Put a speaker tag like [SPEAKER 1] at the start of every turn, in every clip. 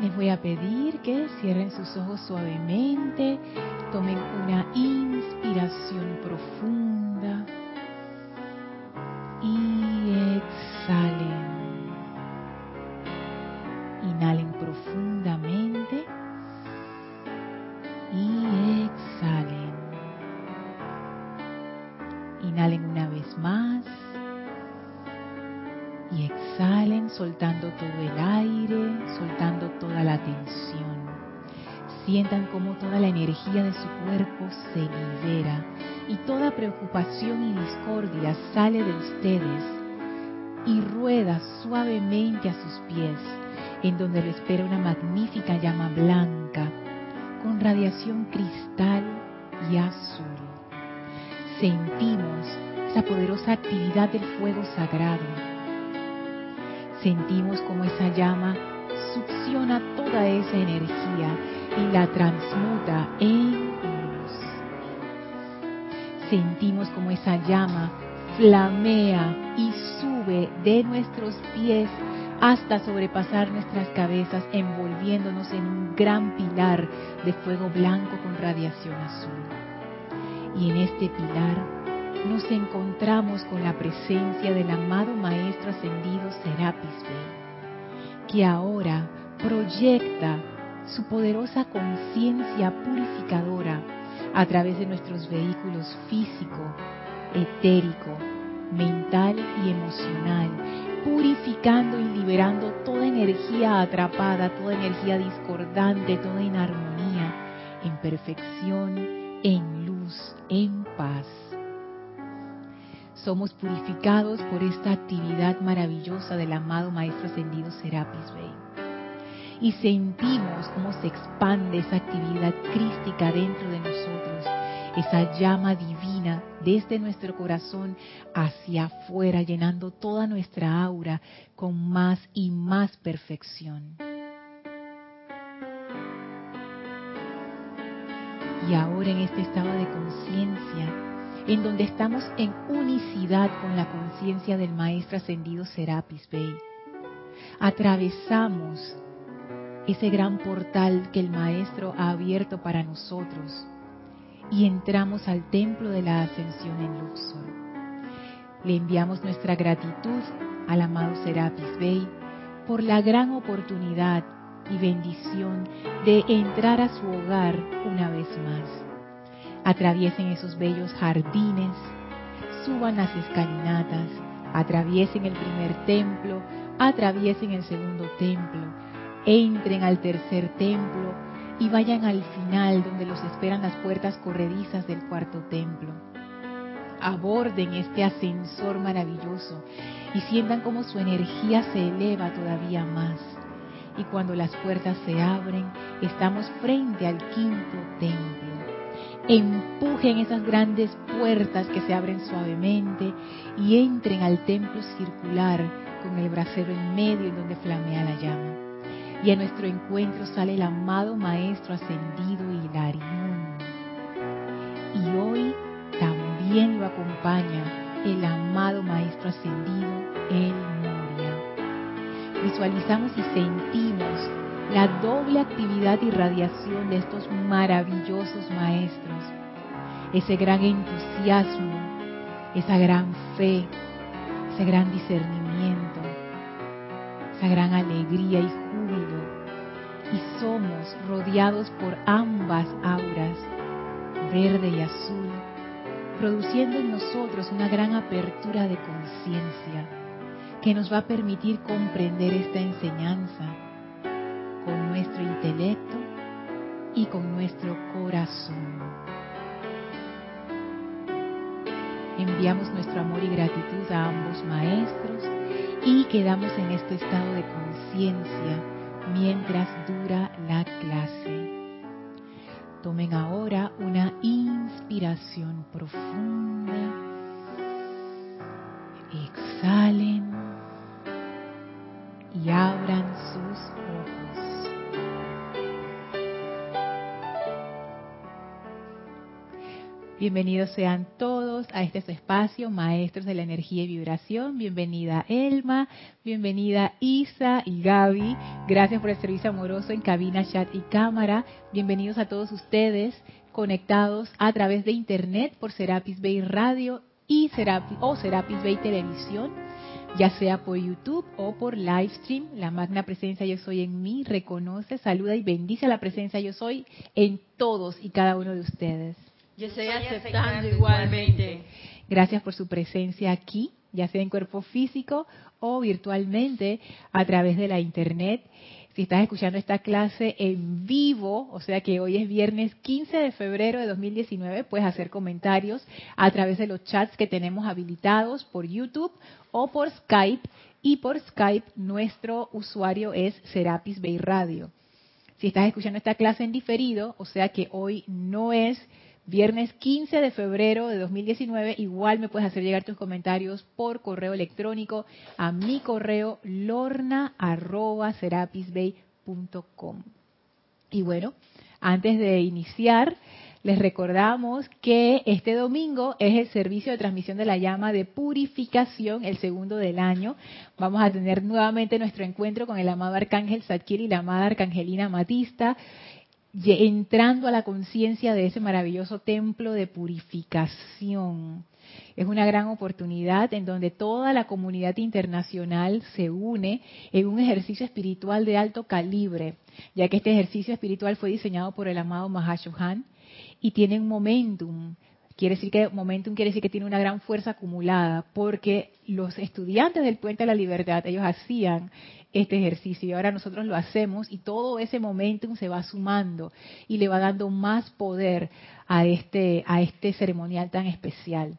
[SPEAKER 1] Les voy a pedir que cierren sus ojos suavemente, tomen una inspiración profunda espera una magnífica llama blanca con radiación cristal y azul. Sentimos esa poderosa actividad del fuego sagrado sentimos como esa llama succiona toda esa energía y la transmuta en luz. Sentimos como esa llama flamea y sube de nuestros pies hasta sobrepasar nuestras cabezas, envolviéndonos en un gran pilar de fuego blanco con radiación azul. Y en este pilar nos encontramos con la presencia del amado Maestro Ascendido Serapis Bey, que ahora proyecta su poderosa conciencia purificadora a través de nuestros vehículos físico, etérico, mental y emocional, purificando y liberando toda energía atrapada, toda energía discordante, toda inarmonía, en perfección, en luz, en paz somos purificados por esta actividad maravillosa del amado Maestro Ascendido Serapis Bey. Y sentimos cómo se expande esa actividad crística dentro de nosotros, esa llama divina desde nuestro corazón hacia afuera, llenando toda nuestra aura con más y más perfección. Y ahora en este estado de conciencia, en donde estamos en unicidad con la conciencia del Maestro Ascendido Serapis Bey. Atravesamos ese gran portal que el Maestro ha abierto para nosotros y entramos al templo de la ascensión en Luxor. Le enviamos nuestra gratitud al amado Serapis Bey por la gran oportunidad y bendición de entrar a su hogar una vez más atraviesen esos bellos jardines, suban las escalinatas, atraviesen el primer templo, atraviesen el segundo templo, entren al tercer templo y vayan al final donde los esperan las puertas corredizas del cuarto templo. Aborden este ascensor maravilloso y sientan como su energía se eleva todavía más. Y cuando las puertas se abren, estamos frente al quinto templo empujen esas grandes puertas que se abren suavemente y entren al templo circular con el brasero en medio en donde flamea la llama. Y a nuestro encuentro sale el amado Maestro ascendido Hilarión. Y hoy también lo acompaña el amado Maestro ascendido El Moria. Visualizamos y sentimos la doble actividad y radiación de estos maravillosos maestros, ese gran entusiasmo, esa gran fe, ese gran discernimiento, esa gran alegría y júbilo. Y somos rodeados por ambas auras, verde y azul, produciendo en nosotros una gran apertura de conciencia que nos va a permitir comprender esta enseñanza con nuestro intelecto y con nuestro corazón. Enviamos nuestro amor y gratitud a ambos maestros y quedamos en este estado de conciencia mientras dura la clase. Tomen ahora una inspiración profunda. Exhalen y abran sus ojos. Bienvenidos sean todos a este espacio, maestros de la energía y vibración. Bienvenida Elma, bienvenida Isa y Gaby. Gracias por el servicio amoroso en cabina, chat y cámara. Bienvenidos a todos ustedes conectados a través de internet por Serapis Bay Radio y Serapis, o Serapis Bay Televisión, ya sea por YouTube o por Livestream. La magna presencia yo soy en mí reconoce, saluda y bendice la presencia yo soy en todos y cada uno de ustedes.
[SPEAKER 2] Yo estoy aceptando igualmente.
[SPEAKER 1] Gracias por su presencia aquí, ya sea en cuerpo físico o virtualmente a través de la internet. Si estás escuchando esta clase en vivo, o sea que hoy es viernes 15 de febrero de 2019, puedes hacer comentarios a través de los chats que tenemos habilitados por YouTube o por Skype. Y por Skype nuestro usuario es Serapis Bay Radio. Si estás escuchando esta clase en diferido, o sea que hoy no es viernes 15 de febrero de 2019. Igual me puedes hacer llegar tus comentarios por correo electrónico a mi correo lorna.serapisbay.com. Y bueno, antes de iniciar, les recordamos que este domingo es el servicio de transmisión de la llama de purificación, el segundo del año. Vamos a tener nuevamente nuestro encuentro con el amado Arcángel Zadkiel y la amada Arcangelina Matista entrando a la conciencia de ese maravilloso templo de purificación. Es una gran oportunidad en donde toda la comunidad internacional se une en un ejercicio espiritual de alto calibre, ya que este ejercicio espiritual fue diseñado por el amado Mahashohan y tiene un momentum. Quiere decir que momentum quiere decir que tiene una gran fuerza acumulada, porque los estudiantes del Puente de la Libertad, ellos hacían este ejercicio y ahora nosotros lo hacemos y todo ese momentum se va sumando y le va dando más poder a este a este ceremonial tan especial.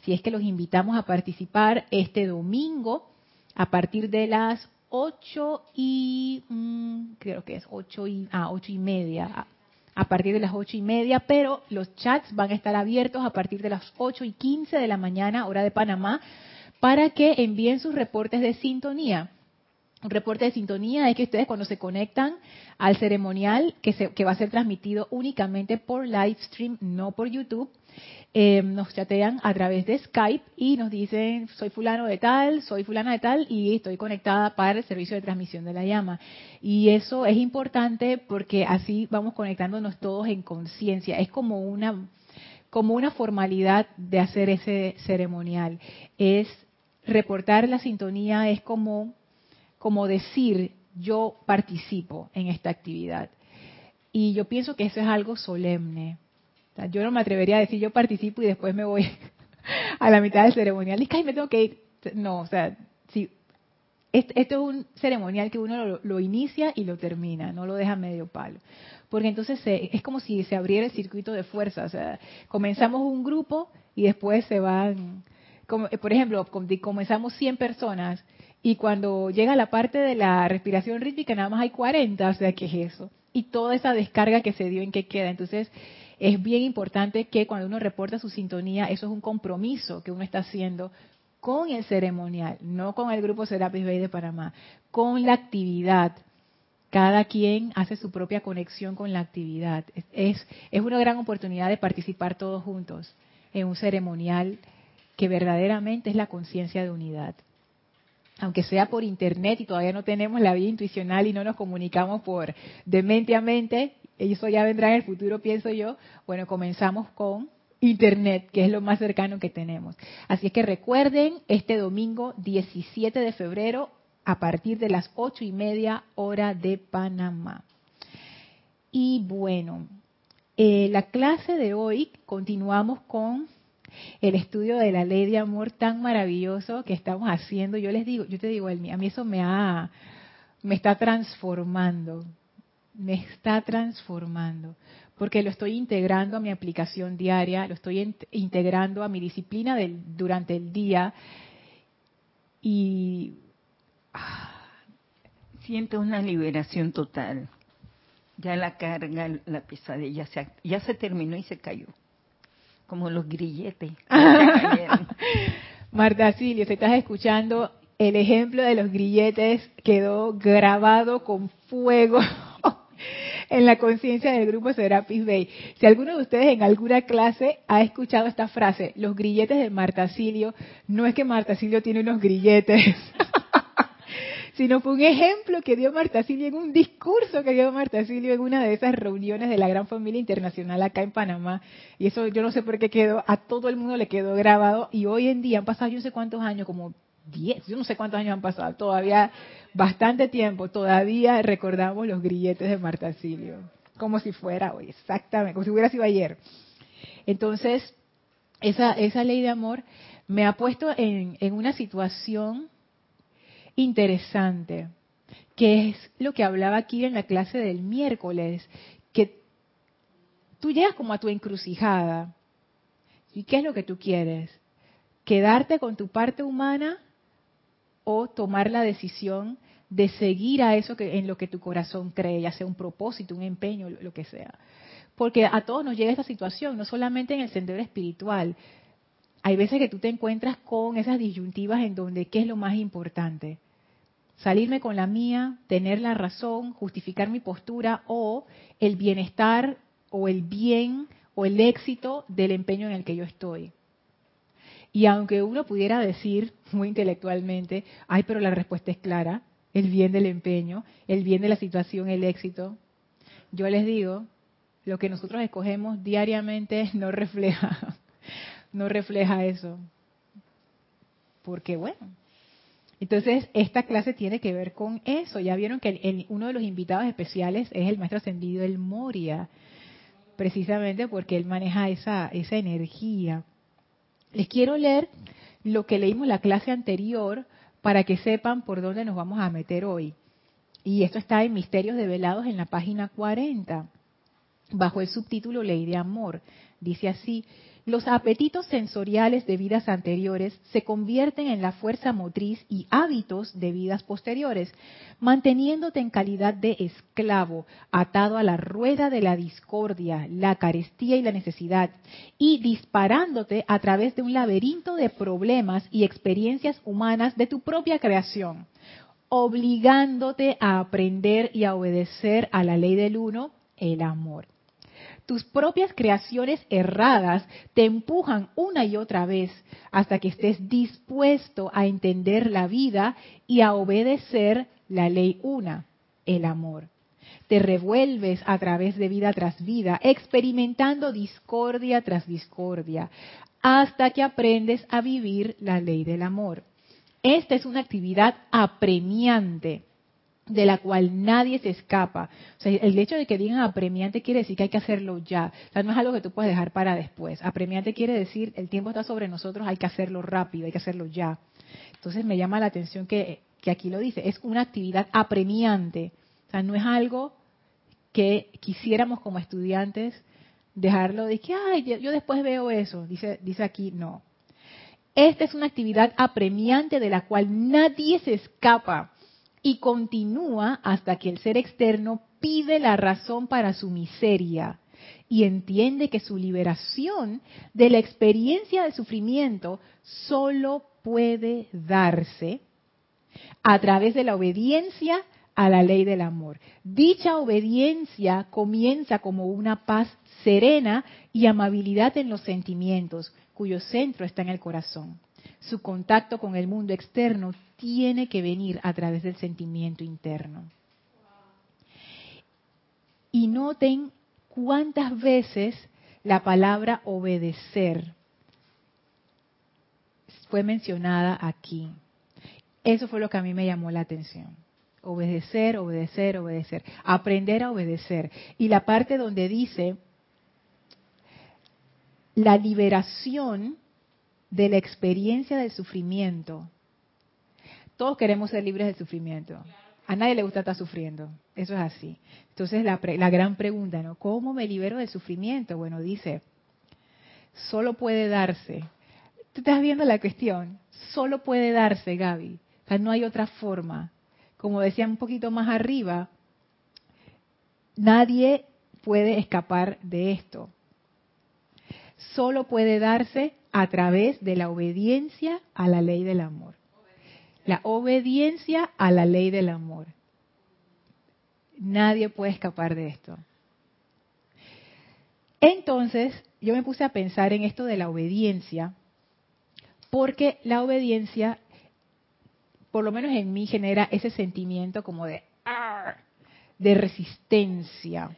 [SPEAKER 1] Así es que los invitamos a participar este domingo a partir de las ocho y mm, creo que es ocho y ah, ocho y media a partir de las ocho y media, pero los chats van a estar abiertos a partir de las ocho y quince de la mañana, hora de Panamá, para que envíen sus reportes de sintonía un reporte de sintonía es que ustedes cuando se conectan al ceremonial, que, se, que va a ser transmitido únicamente por live stream, no por YouTube, eh, nos chatean a través de Skype y nos dicen, soy fulano de tal, soy fulana de tal y estoy conectada para el servicio de transmisión de la llama. Y eso es importante porque así vamos conectándonos todos en conciencia. Es como una, como una formalidad de hacer ese ceremonial. Es reportar la sintonía, es como como decir yo participo en esta actividad. Y yo pienso que eso es algo solemne. yo no me atrevería a decir yo participo y después me voy a la mitad del ceremonial. Y me tengo que ir. No, o sea, si, esto es un ceremonial que uno lo, inicia y lo termina, no lo deja medio palo. Porque entonces es como si se abriera el circuito de fuerza. O sea, comenzamos un grupo y después se van. Como, por ejemplo, comenzamos 100 personas y cuando llega la parte de la respiración rítmica, nada más hay 40, o sea, ¿qué es eso? Y toda esa descarga que se dio en qué queda. Entonces, es bien importante que cuando uno reporta su sintonía, eso es un compromiso que uno está haciendo con el ceremonial, no con el grupo Serapis Bay de Panamá, con la actividad. Cada quien hace su propia conexión con la actividad. Es, es una gran oportunidad de participar todos juntos en un ceremonial que verdaderamente es la conciencia de unidad aunque sea por internet y todavía no tenemos la vía intuicional y no nos comunicamos por de mente a mente, eso ya vendrá en el futuro, pienso yo, bueno, comenzamos con internet, que es lo más cercano que tenemos. Así es que recuerden, este domingo 17 de febrero, a partir de las ocho y media hora de Panamá. Y bueno, eh, la clase de hoy continuamos con el estudio de la ley de amor tan maravilloso que estamos haciendo. Yo les digo, yo te digo, a mí eso me ha, me está transformando, me está transformando, porque lo estoy integrando a mi aplicación diaria, lo estoy integrando a mi disciplina durante el día y
[SPEAKER 2] ah, siento una liberación total. Ya la carga, la pesadilla ya se terminó y se cayó como los grilletes.
[SPEAKER 1] Marta Silvio, si estás escuchando, el ejemplo de los grilletes quedó grabado con fuego en la conciencia del grupo Serapis Bay. Si alguno de ustedes en alguna clase ha escuchado esta frase, los grilletes de Marta Silio, no es que Marta Silio tiene unos grilletes, sino fue un ejemplo que dio Marta Silio en un discurso que dio Marta Silio en una de esas reuniones de la gran familia internacional acá en Panamá. Y eso yo no sé por qué quedó, a todo el mundo le quedó grabado y hoy en día han pasado yo no sé cuántos años, como 10, yo no sé cuántos años han pasado, todavía bastante tiempo, todavía recordamos los grilletes de Marta Silio, como si fuera hoy, exactamente, como si hubiera sido ayer. Entonces, esa, esa ley de amor me ha puesto en, en una situación interesante, que es lo que hablaba aquí en la clase del miércoles, que tú llegas como a tu encrucijada. ¿Y qué es lo que tú quieres? ¿Quedarte con tu parte humana o tomar la decisión de seguir a eso que en lo que tu corazón cree, ya sea un propósito, un empeño, lo que sea? Porque a todos nos llega esta situación, no solamente en el sendero espiritual. Hay veces que tú te encuentras con esas disyuntivas en donde qué es lo más importante salirme con la mía, tener la razón, justificar mi postura o el bienestar o el bien o el éxito del empeño en el que yo estoy. Y aunque uno pudiera decir muy intelectualmente, ay, pero la respuesta es clara, el bien del empeño, el bien de la situación, el éxito, yo les digo, lo que nosotros escogemos diariamente no refleja, no refleja eso. Porque bueno, entonces, esta clase tiene que ver con eso. Ya vieron que uno de los invitados especiales es el maestro ascendido El Moria, precisamente porque él maneja esa, esa energía. Les quiero leer lo que leímos la clase anterior para que sepan por dónde nos vamos a meter hoy. Y esto está en Misterios Develados en la página 40, bajo el subtítulo Ley de Amor. Dice así, los apetitos sensoriales de vidas anteriores se convierten en la fuerza motriz y hábitos de vidas posteriores, manteniéndote en calidad de esclavo, atado a la rueda de la discordia, la carestía y la necesidad, y disparándote a través de un laberinto de problemas y experiencias humanas de tu propia creación, obligándote a aprender y a obedecer a la ley del uno, el amor tus propias creaciones erradas te empujan una y otra vez hasta que estés dispuesto a entender la vida y a obedecer la ley una, el amor. Te revuelves a través de vida tras vida, experimentando discordia tras discordia, hasta que aprendes a vivir la ley del amor. Esta es una actividad apremiante de la cual nadie se escapa. O sea, el hecho de que digan apremiante quiere decir que hay que hacerlo ya. O sea, no es algo que tú puedes dejar para después. Apremiante quiere decir el tiempo está sobre nosotros, hay que hacerlo rápido, hay que hacerlo ya. Entonces me llama la atención que, que aquí lo dice, es una actividad apremiante. O sea, no es algo que quisiéramos como estudiantes dejarlo de que, ay, yo después veo eso. Dice, dice aquí, no. Esta es una actividad apremiante de la cual nadie se escapa y continúa hasta que el ser externo pide la razón para su miseria y entiende que su liberación de la experiencia de sufrimiento solo puede darse a través de la obediencia a la ley del amor. Dicha obediencia comienza como una paz serena y amabilidad en los sentimientos, cuyo centro está en el corazón. Su contacto con el mundo externo tiene que venir a través del sentimiento interno. Y noten cuántas veces la palabra obedecer fue mencionada aquí. Eso fue lo que a mí me llamó la atención. Obedecer, obedecer, obedecer. Aprender a obedecer. Y la parte donde dice la liberación de la experiencia del sufrimiento todos queremos ser libres del sufrimiento. A nadie le gusta estar sufriendo. Eso es así. Entonces la, gran pregunta, ¿no? ¿Cómo me libero del sufrimiento? Bueno, dice, solo puede darse. Tú estás viendo la cuestión. Solo puede darse, Gaby. O sea, no hay otra forma. Como decía un poquito más arriba, nadie puede escapar de esto. Solo puede darse a través de la obediencia a la ley del amor la obediencia a la ley del amor. Nadie puede escapar de esto. Entonces, yo me puse a pensar en esto de la obediencia, porque la obediencia, por lo menos en mí, genera ese sentimiento como de, de resistencia.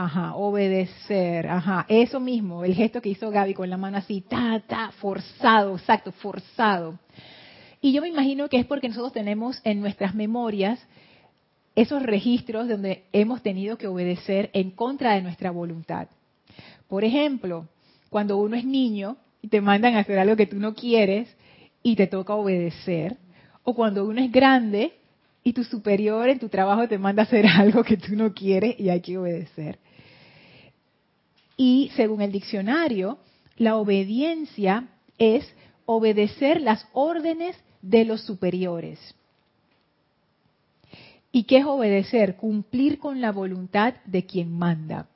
[SPEAKER 1] Ajá, obedecer, ajá, eso mismo, el gesto que hizo Gaby con la mano así, ta, ta, forzado, exacto, forzado. Y yo me imagino que es porque nosotros tenemos en nuestras memorias esos registros donde hemos tenido que obedecer en contra de nuestra voluntad. Por ejemplo, cuando uno es niño y te mandan a hacer algo que tú no quieres y te toca obedecer, o cuando uno es grande y tu superior en tu trabajo te manda a hacer algo que tú no quieres y hay que obedecer. Y según el diccionario, la obediencia es obedecer las órdenes de los superiores. ¿Y qué es obedecer? Cumplir con la voluntad de quien manda.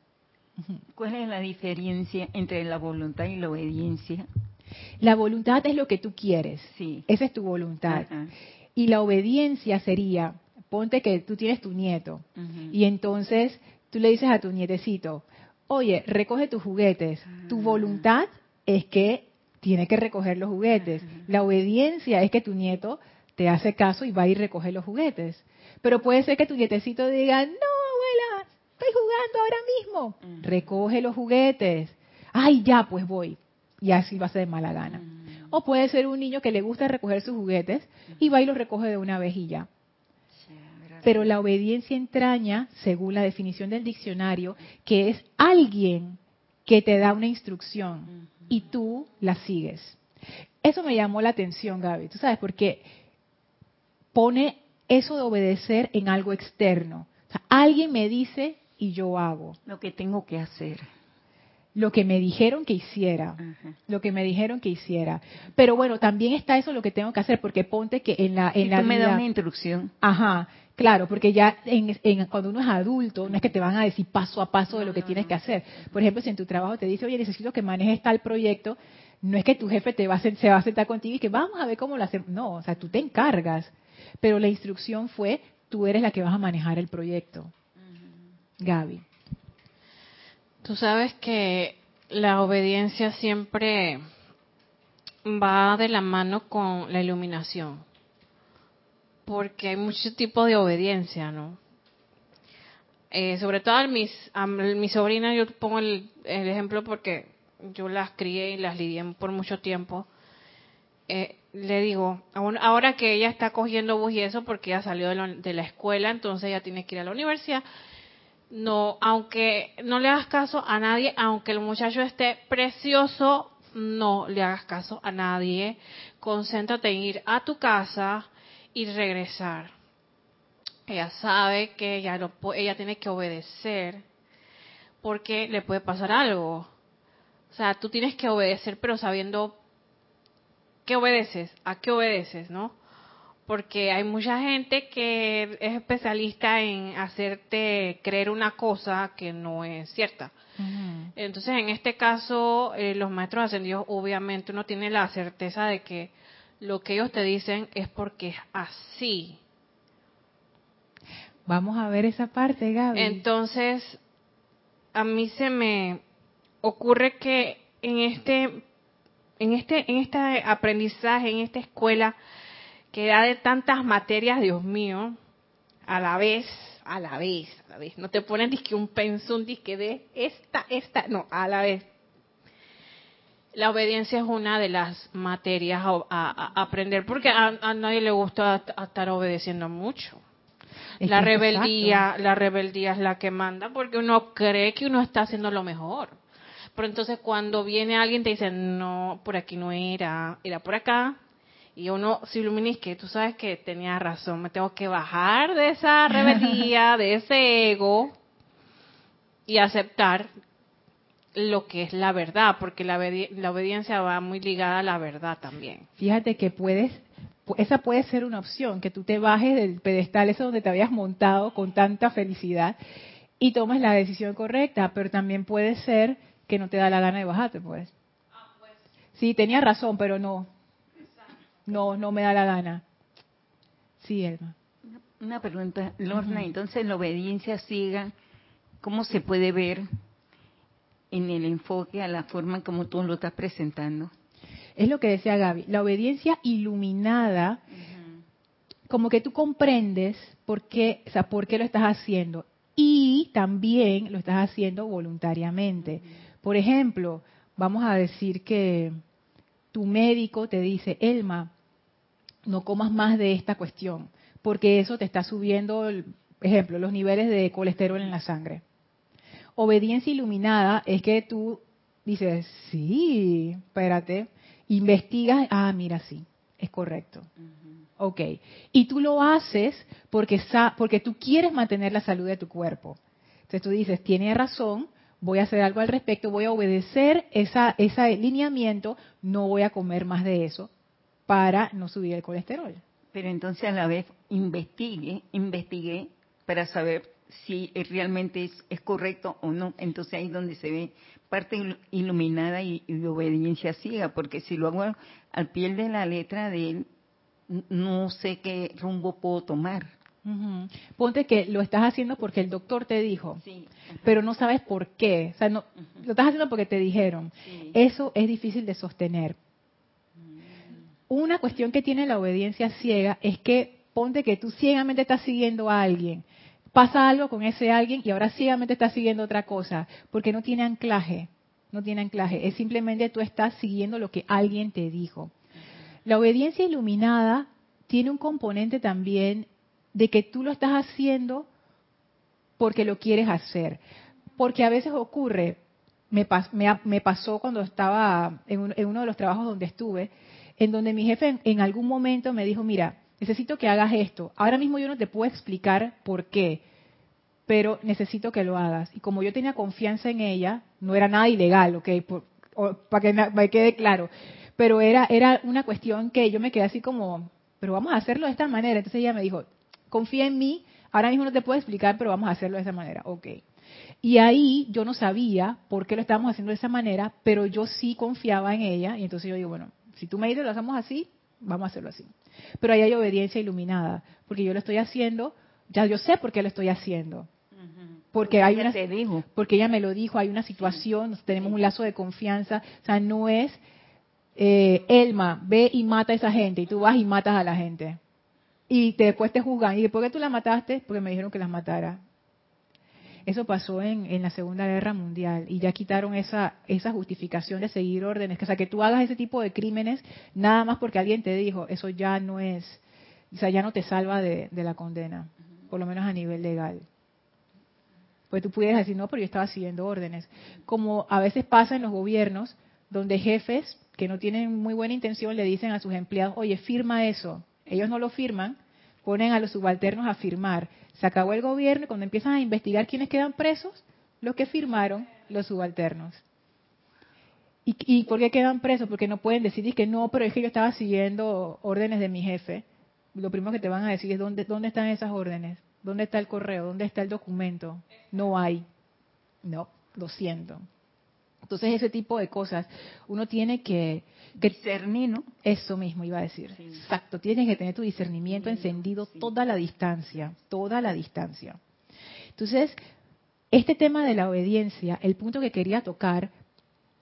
[SPEAKER 2] ¿Cuál es la diferencia entre la voluntad y la obediencia?
[SPEAKER 1] La voluntad es lo que tú quieres.
[SPEAKER 2] Sí.
[SPEAKER 1] Esa es tu voluntad. Y la obediencia sería, ponte que tú tienes tu nieto y entonces tú le dices a tu nietecito, oye, recoge tus juguetes. Tu ah. voluntad es que tiene que recoger los juguetes. La obediencia es que tu nieto te hace caso y va a ir a recoger los juguetes. Pero puede ser que tu nietecito diga, no, abuela, estoy jugando ahora mismo. Recoge los juguetes. Ay, ya, pues voy. Y así va a ser de mala gana. O puede ser un niño que le gusta recoger sus juguetes y va y los recoge de una vez y ya. Pero la obediencia entraña, según la definición del diccionario, que es alguien que te da una instrucción y tú la sigues. Eso me llamó la atención, Gaby. Tú sabes, porque pone eso de obedecer en algo externo. alguien me dice y yo hago.
[SPEAKER 2] Lo que tengo que hacer
[SPEAKER 1] lo que me dijeron que hiciera, lo que me dijeron que hiciera. Pero bueno, también está eso lo que tengo que hacer, porque ponte que en la en la
[SPEAKER 2] tú me das una instrucción.
[SPEAKER 1] Ajá, claro, porque ya en, cuando uno es adulto, no es que te van a decir paso a paso de lo que tienes que hacer. Por ejemplo, si en tu trabajo te dice, oye, necesito que manejes tal proyecto, no es que tu jefe te va a, se va a sentar contigo y que vamos a ver cómo lo hacemos. No, o sea, tú te encargas. Pero la instrucción fue, tú eres la que vas a manejar el proyecto. Gaby.
[SPEAKER 3] Tú sabes que la obediencia siempre va de la mano con la iluminación, porque hay muchos tipos de obediencia, ¿no? Eh, sobre todo a mis, mi sobrina, yo pongo el, ejemplo porque yo las crié y las lidié por mucho tiempo. Eh, le digo, ahora que ella está cogiendo bus y eso porque ya salió de la escuela, entonces ella tiene que ir a la universidad, no, aunque no le hagas caso a nadie, aunque el muchacho esté precioso, no le hagas caso a nadie. Concéntrate en ir a tu casa y regresar. Ella sabe que ella, no, ella tiene que obedecer porque le puede pasar algo. O sea, tú tienes que obedecer, pero sabiendo qué obedeces, a qué obedeces, ¿no? porque hay mucha gente que es especialista en hacerte creer una cosa que no es cierta. Entonces, en este caso, eh, los maestros ascendidos, obviamente, uno tiene la certeza de que lo que ellos te dicen es porque es así.
[SPEAKER 1] Vamos a ver esa parte, Gaby.
[SPEAKER 3] Entonces, a mí se me ocurre que en este, en este, en este aprendizaje, en esta escuela, que da de tantas materias, Dios mío, a la vez, a la vez, a la vez. No te ponen disque un pensum, disque de esta, esta, no, a la vez. La obediencia es una de las materias a, aprender, porque a, nadie le gusta estar obedeciendo mucho. la rebeldía, la rebeldía es la que manda, porque uno cree que uno está haciendo lo mejor. Pero entonces cuando viene alguien te dice, no, por aquí no era, era por acá, y uno se ilumina que tú sabes que tenía razón, me tengo que bajar de esa rebeldía, de ese ego y aceptar lo que es la verdad, porque la, la obediencia va muy ligada a la verdad también.
[SPEAKER 1] Fíjate que puedes, esa puede ser una opción, que tú te bajes del pedestal ese donde te habías montado con tanta felicidad y tomes la decisión correcta, pero también puede ser que no te da la gana de bajarte, pues. Sí, tenía razón, pero no, no, no me da la gana. Sí, Elma.
[SPEAKER 2] Una pregunta, Lorna, entonces la obediencia ciega, ¿cómo se puede ver en el enfoque a la forma como tú lo estás presentando?
[SPEAKER 1] Es lo que decía Gaby, la obediencia iluminada, como que tú comprendes por qué, o sea, por qué lo estás haciendo y también lo estás haciendo voluntariamente. Por ejemplo, vamos a decir que tu médico te dice, Elma, no comas más de esta cuestión, porque eso te está subiendo, ejemplo, los niveles de colesterol en la sangre. Obediencia iluminada es que tú dices, sí, espérate, investigas, ah, mira, sí, es correcto. Ok. Y tú lo haces porque, porque tú quieres mantener la salud de tu cuerpo. Entonces tú dices, tiene razón, voy a hacer algo al respecto, voy a obedecer esa, ese lineamiento, no voy a comer más de eso para no subir el colesterol.
[SPEAKER 2] Pero entonces a la vez investigue, investigué para saber si realmente es, correcto o no. Entonces ahí es donde se ve parte iluminada y, obediencia ciega, porque si lo hago al pie de la letra de él, no sé qué rumbo puedo tomar.
[SPEAKER 1] Ponte que lo estás haciendo porque el doctor te dijo, pero no sabes por qué. O sea, no, lo estás haciendo porque te dijeron. Eso es difícil de sostener. Mm. Una cuestión que tiene la obediencia ciega es que ponte que tú ciegamente estás siguiendo a alguien, pasa algo con ese alguien y ahora ciegamente estás siguiendo otra cosa, porque no tiene anclaje, no tiene anclaje, es simplemente tú estás siguiendo lo que alguien te dijo. La obediencia iluminada tiene un componente también de que tú lo estás haciendo porque lo quieres hacer. Porque a veces ocurre, me, pasó cuando estaba en, uno de los trabajos donde estuve, en donde mi jefe en, algún momento me dijo, mira, necesito que hagas esto. Ahora mismo yo no te puedo explicar por qué, pero necesito que lo hagas. Y como yo tenía confianza en ella, no era nada ilegal, ¿ok? para que me quede claro pero era, era una cuestión que yo me quedé así como, pero vamos a hacerlo de esta manera. Entonces ella me dijo, confía en mí, ahora mismo no te puedo explicar, pero vamos a hacerlo de esa manera. Ok. Y ahí yo no sabía por qué lo estábamos haciendo de esa manera, pero yo sí confiaba en ella. Y entonces yo digo, bueno, si tú me dices lo hacemos así, vamos a hacerlo así. Pero ahí hay obediencia iluminada, porque yo lo estoy haciendo, ya yo sé por qué lo estoy haciendo. Porque hay una, porque ella me lo dijo, hay una situación, tenemos un lazo de confianza, o sea, no es eh, Elma, ve y mata a esa gente, y tú vas y matas a la gente. Y después te juzgan. ¿Y por qué tú la mataste? Porque me dijeron que las matara. Eso pasó en, en, la Segunda Guerra Mundial y ya quitaron esa, esa justificación de seguir órdenes. Que, o sea, que tú hagas ese tipo de crímenes nada más porque alguien te dijo, eso ya no es, o sea, ya no te salva de, de la condena, por lo menos a nivel legal. Pues tú pudieras decir, no, pero yo estaba siguiendo órdenes. Como a veces pasa en los gobiernos, donde jefes que no tienen muy buena intención le dicen a sus empleados, oye, firma eso. Ellos no lo firman, ponen a los subalternos a firmar. Se acabó el gobierno y cuando empiezan a investigar quiénes quedan presos, los que firmaron, los subalternos. ¿Y, por qué quedan presos? Porque no pueden decidir que no, pero es que yo estaba siguiendo órdenes de mi jefe. Lo primero que te van a decir es dónde, dónde están esas órdenes, dónde está el correo, dónde está el documento. No hay. No, lo siento. Entonces ese tipo de cosas uno tiene que,
[SPEAKER 2] discernir, ¿no?
[SPEAKER 1] Eso mismo iba a decir. Exacto, tienes que tener tu discernimiento encendido toda la distancia, toda la distancia. Entonces, este tema de la obediencia, el punto que quería tocar,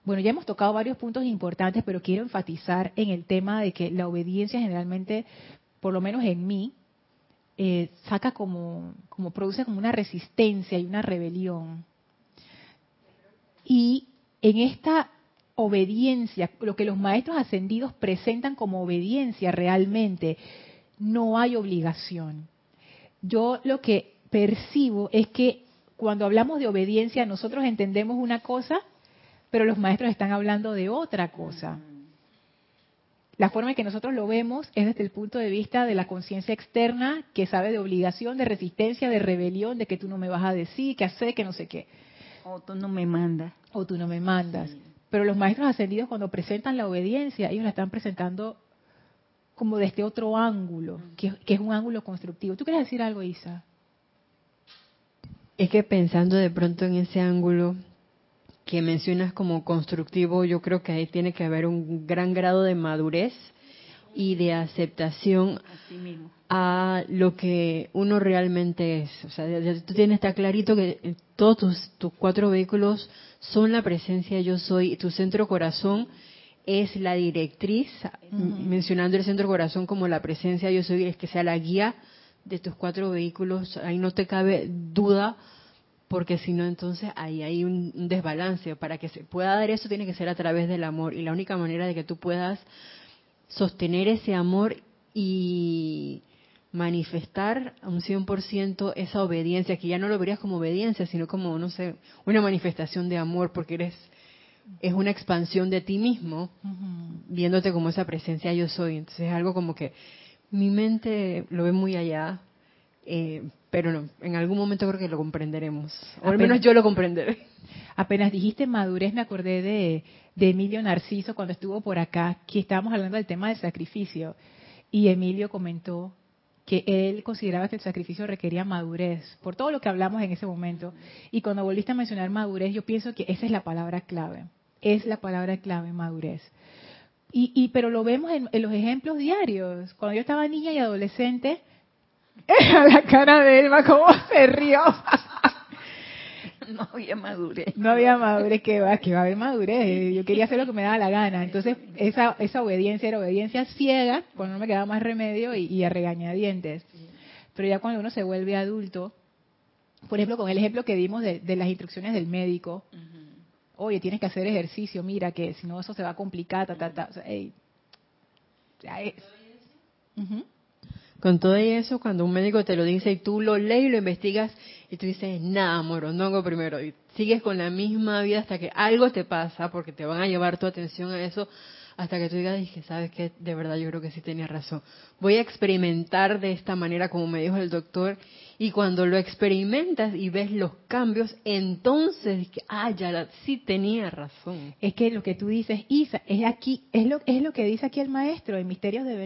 [SPEAKER 1] bueno, ya hemos tocado varios puntos importantes, pero quiero enfatizar en el tema de que la obediencia generalmente, por lo menos en mí, eh, saca como, como produce como una resistencia y una rebelión. Y en esta obediencia, lo que los maestros ascendidos presentan como obediencia realmente, no hay obligación. Yo lo que percibo es que cuando hablamos de obediencia nosotros entendemos una cosa, pero los maestros están hablando de otra cosa. La forma en que nosotros lo vemos es desde el punto de vista de la conciencia externa que sabe de obligación, de resistencia, de rebelión, de que tú no me vas a decir, que hacer, que no sé qué.
[SPEAKER 2] O tú no me mandas.
[SPEAKER 1] O tú no me mandas. Pero los maestros ascendidos cuando presentan la obediencia, ellos la están presentando como desde este otro ángulo, que, es un ángulo constructivo. ¿Tú quieres decir algo, Isa?
[SPEAKER 4] Es que pensando de pronto en ese ángulo que mencionas como constructivo, yo creo que ahí tiene que haber un gran grado de madurez y de aceptación a lo que uno realmente es. O sea, tú tienes, está clarito que todos tus, tus cuatro vehículos son la presencia yo soy, tu centro corazón es la directriz, mencionando el centro corazón como la presencia yo soy, es que sea la guía de tus cuatro vehículos, ahí no te cabe duda, porque si no, entonces ahí hay un, desbalance. Para que se pueda dar eso, tiene que ser a través del amor. Y la única manera de que tú puedas sostener ese amor y manifestar a un 100% esa obediencia, que ya no lo verías como obediencia, sino como, no sé, una manifestación de amor, porque eres es una expansión de ti mismo, viéndote como esa presencia yo soy. Entonces es algo como que mi mente lo ve muy allá, eh, pero no, en algún momento creo que lo comprenderemos, o al menos yo lo comprenderé.
[SPEAKER 1] Apenas dijiste madurez, me acordé de, de Emilio Narciso cuando estuvo por acá, que estábamos hablando del tema del sacrificio, y Emilio comentó que él consideraba que el sacrificio requería madurez, por todo lo que hablamos en ese momento. Y cuando volviste a mencionar madurez, yo pienso que esa es la palabra clave, es la palabra clave, madurez. Y, y pero lo vemos en, los ejemplos diarios. Cuando yo estaba niña y adolescente, la cara de Elma cómo se rió.
[SPEAKER 2] no había madurez.
[SPEAKER 1] No había madurez, que va, que va a haber madurez. Yo quería hacer lo que me daba la gana. Entonces, esa, esa obediencia era obediencia ciega, cuando no me quedaba más remedio y, a regañadientes. Pero ya cuando uno se vuelve adulto, por ejemplo, con el ejemplo que dimos de, las instrucciones del médico, oye, tienes que hacer ejercicio, mira que si no eso se va a complicar, ta, ta, ta. O sea,
[SPEAKER 4] con todo eso, cuando un médico te lo dice y tú lo lees y lo investigas y tú dices, nada, moronongo primero, y sigues con la misma vida hasta que algo te pasa, porque te van a llevar tu atención a eso, hasta que tú digas, que sabes que de verdad yo creo que sí tenías razón. Voy a experimentar de esta manera, como me dijo el doctor, y cuando lo experimentas y ves los cambios, entonces, ah, ya sí tenía razón.
[SPEAKER 1] Es que lo que tú dices, Isa, es aquí, es lo, es lo que dice aquí el maestro en Misterios de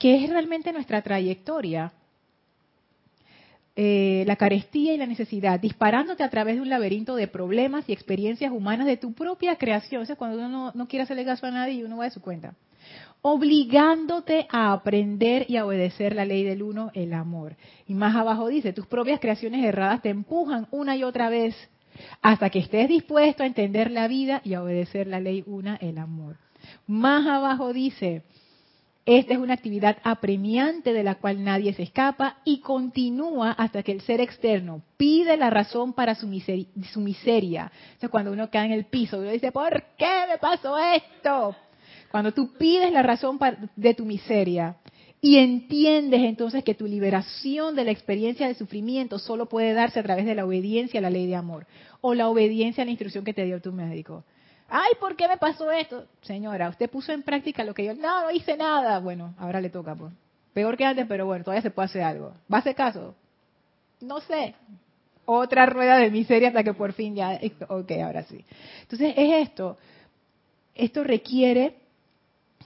[SPEAKER 1] ¿Qué es realmente nuestra trayectoria? Eh, la carestía y la necesidad, disparándote a través de un laberinto de problemas y experiencias humanas de tu propia creación. O sea, cuando uno no, quiere hacerle caso a nadie, uno va de su cuenta. Obligándote a aprender y a obedecer la ley del uno, el amor. Y más abajo dice, tus propias creaciones erradas te empujan una y otra vez hasta que estés dispuesto a entender la vida y a obedecer la ley una, el amor. Más abajo dice, esta es una actividad apremiante de la cual nadie se escapa y continúa hasta que el ser externo pide la razón para su, miseria. O sea, cuando uno cae en el piso, uno dice, ¿por qué me pasó esto? Cuando tú pides la razón de tu miseria y entiendes entonces que tu liberación de la experiencia de sufrimiento solo puede darse a través de la obediencia a la ley de amor o la obediencia a la instrucción que te dio tu médico. Ay, ¿por qué me pasó esto? Señora, usted puso en práctica lo que yo... No, no hice nada. Bueno, ahora le toca. Pues. Peor que antes, pero bueno, todavía se puede hacer algo. ¿Va a hacer caso? No sé. Otra rueda de miseria hasta que por fin ya... Ok, ahora sí. Entonces es esto. Esto requiere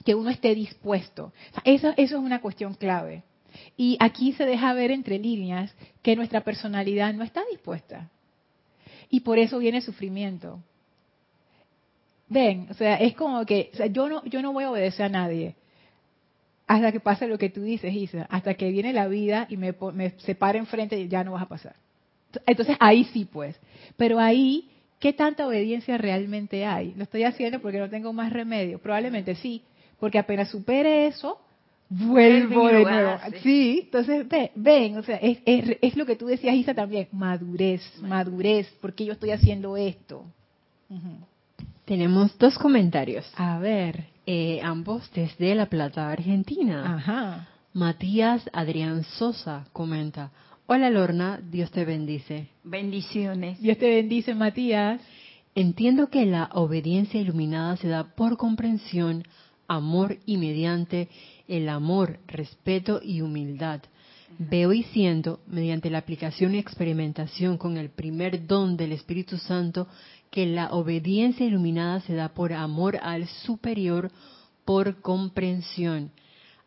[SPEAKER 1] que uno esté dispuesto. Eso, eso es una cuestión clave. Y aquí se deja ver entre líneas que nuestra personalidad no está dispuesta. Y por eso viene sufrimiento. Ven, o sea, es como que, o sea, yo no, yo no voy a obedecer a nadie hasta que pase lo que tú dices, Isa, hasta que viene la vida y me, me separa enfrente y ya no vas a pasar. Entonces ahí sí, pues. Pero ahí, ¿qué tanta obediencia realmente hay? Lo estoy haciendo porque no tengo más remedio. Probablemente sí, porque apenas supere eso, vuelvo de nuevo. Sí, entonces ven, o sea, es, es, es, lo que tú decías, Isa, también, madurez, madurez, porque yo estoy haciendo esto.
[SPEAKER 4] Tenemos dos comentarios.
[SPEAKER 1] A ver.
[SPEAKER 4] Eh, ambos desde La Plata, Argentina.
[SPEAKER 1] Ajá.
[SPEAKER 4] Matías Adrián Sosa comenta. Hola Lorna, Dios te bendice.
[SPEAKER 2] Bendiciones.
[SPEAKER 1] Dios te bendice, Matías.
[SPEAKER 4] Entiendo que la obediencia iluminada se da por comprensión, amor y mediante el amor, respeto y humildad. Veo y siento, mediante la aplicación y experimentación con el primer don del Espíritu Santo, que la obediencia iluminada se da por amor al superior, por comprensión.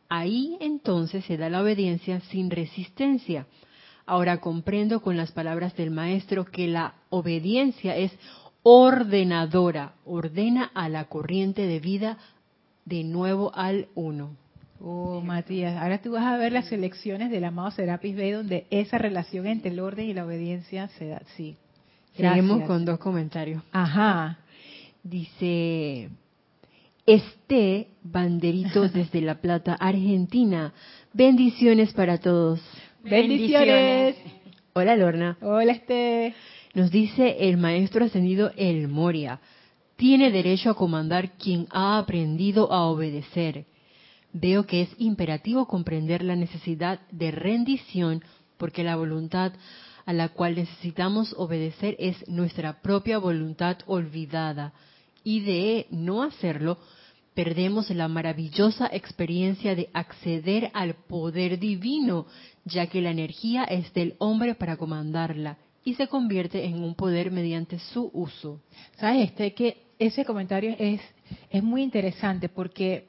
[SPEAKER 4] Ahí entonces se da la obediencia sin resistencia. Ahora comprendo con las palabras del maestro que la obediencia es ordenadora, ordena a la corriente de vida de nuevo al uno.
[SPEAKER 1] Oh, Matías, ahora tú vas a ver las selecciones del amado Serapis Bey donde esa relación entre el orden y la obediencia se da. Sí.
[SPEAKER 4] Seguimos con dos comentarios.
[SPEAKER 1] Ajá.
[SPEAKER 4] Dice Este Banderito desde La Plata, Argentina. Bendiciones para todos.
[SPEAKER 1] Bendiciones.
[SPEAKER 4] Hola Lorna.
[SPEAKER 1] Hola Este.
[SPEAKER 4] Nos dice el maestro ascendido El Moria. Tiene derecho a comandar quien ha aprendido a obedecer veo que es imperativo comprender la necesidad de rendición porque la voluntad a la cual necesitamos obedecer es nuestra propia voluntad olvidada y de no hacerlo perdemos la maravillosa experiencia de acceder al poder divino, ya que la energía es del hombre para comandarla y se convierte en un poder mediante su uso.
[SPEAKER 1] ¿Sabes? Este, que ese comentario es, es muy interesante porque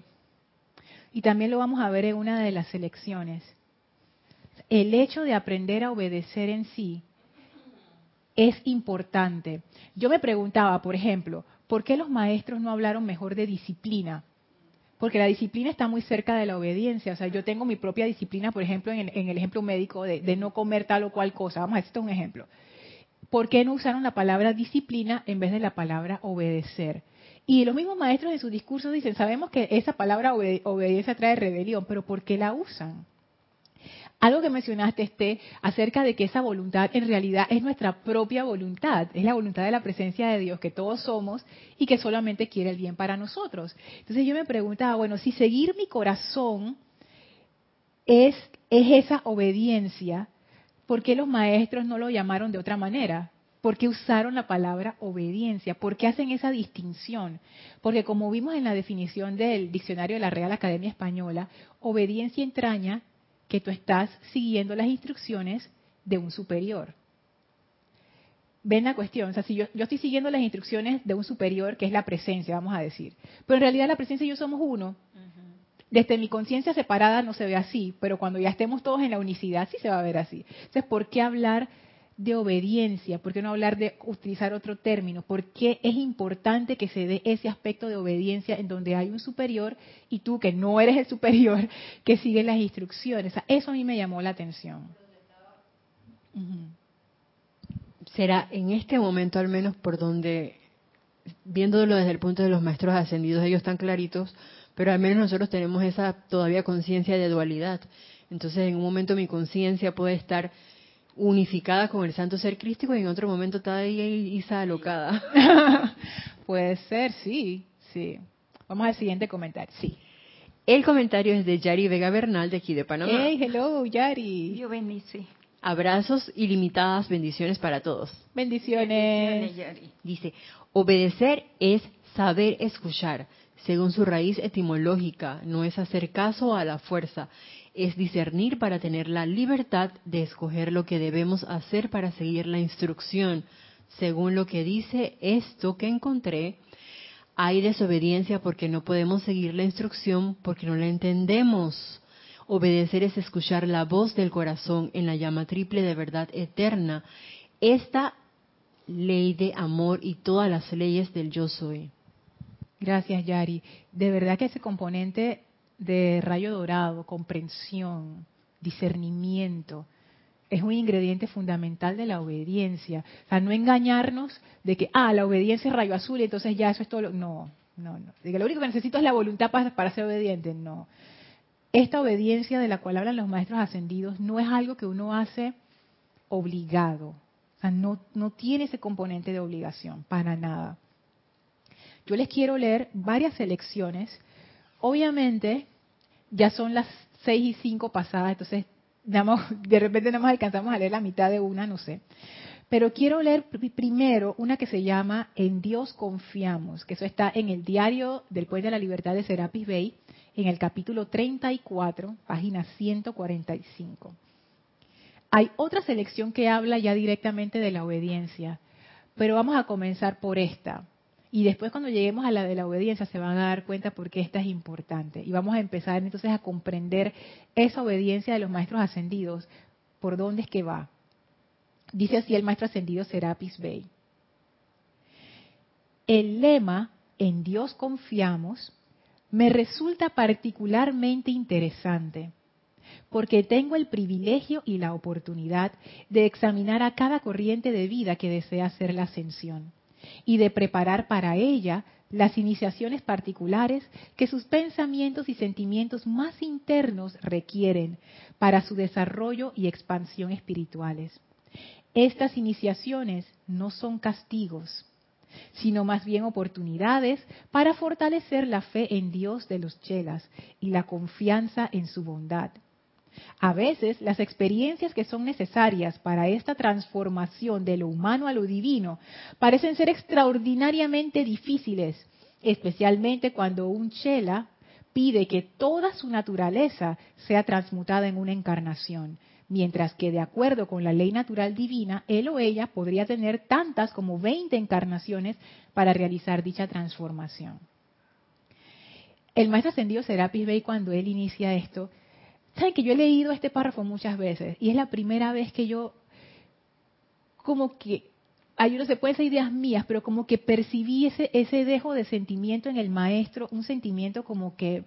[SPEAKER 1] y también lo vamos a ver en una de las selecciones. El hecho de aprender a obedecer en sí es importante. Yo me preguntaba, por ejemplo, ¿por qué los maestros no hablaron mejor de disciplina? Porque la disciplina está muy cerca de la obediencia. O sea, yo tengo mi propia disciplina, por ejemplo, en el, ejemplo médico de, no comer tal o cual cosa. Vamos a hacer un ejemplo. ¿Por qué no usaron la palabra disciplina en vez de la palabra obedecer? Y los mismos maestros en sus discursos dicen, sabemos que esa palabra obediencia trae rebelión, pero ¿por qué la usan? Algo que mencionaste, este, acerca de que esa voluntad en realidad es nuestra propia voluntad, es la voluntad de la presencia de Dios que todos somos y que solamente quiere el bien para nosotros. Entonces yo me preguntaba, bueno, si seguir mi corazón es, es esa obediencia, ¿por qué los maestros no lo llamaron de otra manera? ¿Por qué usaron la palabra obediencia? ¿Por qué hacen esa distinción? Porque como vimos en la definición del diccionario de la Real Academia Española, obediencia entraña que tú estás siguiendo las instrucciones de un superior. Ven la cuestión, o sea, si yo, estoy siguiendo las instrucciones de un superior, que es la presencia, vamos a decir, pero en realidad la presencia y yo somos uno, desde mi conciencia separada no se ve así, pero cuando ya estemos todos en la unicidad sí se va a ver así. Entonces, ¿por qué hablar de obediencia? ¿Por qué no hablar de utilizar otro término? ¿Por qué es importante que se dé ese aspecto de obediencia en donde hay un superior y tú que no eres el superior que sigue las instrucciones? eso a mí me llamó la atención.
[SPEAKER 4] Será en este momento al menos por donde, viéndolo desde el punto de los maestros ascendidos, ellos están claritos, pero al menos nosotros tenemos esa todavía conciencia de dualidad. Entonces en un momento mi conciencia puede estar unificada con el santo ser crístico y en otro momento está ahí Isa alocada.
[SPEAKER 1] Puede ser, sí, sí. Vamos al siguiente comentario, sí.
[SPEAKER 4] El comentario es de Yari Vega Bernal de aquí de Panamá.
[SPEAKER 1] Hey, hello, Yari.
[SPEAKER 2] Dios bendice.
[SPEAKER 4] Abrazos ilimitadas, bendiciones para todos.
[SPEAKER 1] Bendiciones.
[SPEAKER 2] Yari.
[SPEAKER 4] Dice, obedecer es saber escuchar, según su raíz etimológica, no es hacer caso a la fuerza, es discernir para tener la libertad de escoger lo que debemos hacer para seguir la instrucción. Según lo que dice esto que encontré, hay desobediencia porque no podemos seguir la instrucción porque no la entendemos. Obedecer es escuchar la voz del corazón en la llama triple de verdad eterna. Esta ley de amor y todas las leyes del yo soy.
[SPEAKER 1] Gracias, Yari. De verdad que ese componente de rayo dorado, comprensión, discernimiento, es un ingrediente fundamental de la obediencia. O sea, no engañarnos de que, ah, la obediencia es rayo azul y entonces ya eso es todo. Lo... No, no, no. De que lo único que necesito es la voluntad para, para ser obediente. No. Esta obediencia de la cual hablan los maestros ascendidos no es algo que uno hace obligado. O sea, no, no tiene ese componente de obligación, para nada. Yo les quiero leer varias selecciones Obviamente, ya son las seis y cinco pasadas, entonces de repente no nos alcanzamos a leer la mitad de una, no sé. Pero quiero leer primero una que se llama En Dios confiamos, que eso está en el diario del Puente de la Libertad de Serapis Bay, en el capítulo 34, página 145. Hay otra selección que habla ya directamente de la obediencia, pero vamos a comenzar por esta. Y después cuando lleguemos a la de la obediencia se van a dar cuenta por qué esta es importante. Y vamos a empezar entonces a comprender esa obediencia de los maestros ascendidos, por dónde es que va. Dice así el maestro ascendido Serapis Bey. El lema, en Dios confiamos, me resulta particularmente interesante porque tengo el privilegio y la oportunidad de examinar a cada corriente de vida que desea hacer la ascensión y de preparar para ella las iniciaciones particulares que sus pensamientos y sentimientos más internos requieren para su desarrollo y expansión espirituales. Estas iniciaciones no son castigos, sino más bien oportunidades para fortalecer la fe en Dios de los chelas y la confianza en su bondad. A veces las experiencias que son necesarias para esta transformación de lo humano a lo divino parecen ser extraordinariamente difíciles, especialmente cuando un chela pide que toda su naturaleza sea transmutada en una encarnación, mientras que de acuerdo con la ley natural divina, él o ella podría tener tantas como 20 encarnaciones para realizar dicha transformación. El maestro ascendido Serapis Bey cuando él inicia esto, Saben que yo he leído este párrafo muchas veces y es la primera vez que yo como que hay uno se puede ser ideas mías, pero como que percibí ese, ese dejo de sentimiento en el maestro, un sentimiento como que,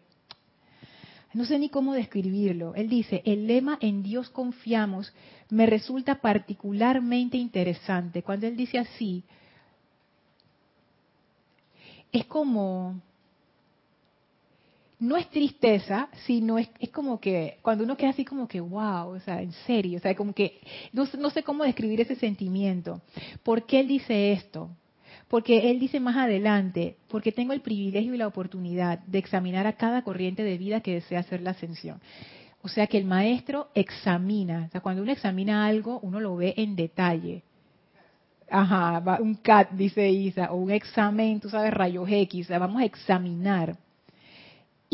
[SPEAKER 1] no sé ni cómo describirlo. Él dice, el lema en Dios confiamos me resulta particularmente interesante. Cuando él dice así, es como, no es tristeza, sino es, es, como que cuando uno queda así como que, wow, o sea, en serio, o sea, como que no, no, sé cómo describir ese sentimiento. ¿Por qué él dice esto? Porque él dice más adelante, porque tengo el privilegio y la oportunidad de examinar a cada corriente de vida que desea hacer la ascensión. O sea que el maestro examina, o sea, cuando uno examina algo, uno lo ve en detalle. Ajá, un CAT, dice Isa, o un examen, tú sabes, rayos X, o sea, vamos a examinar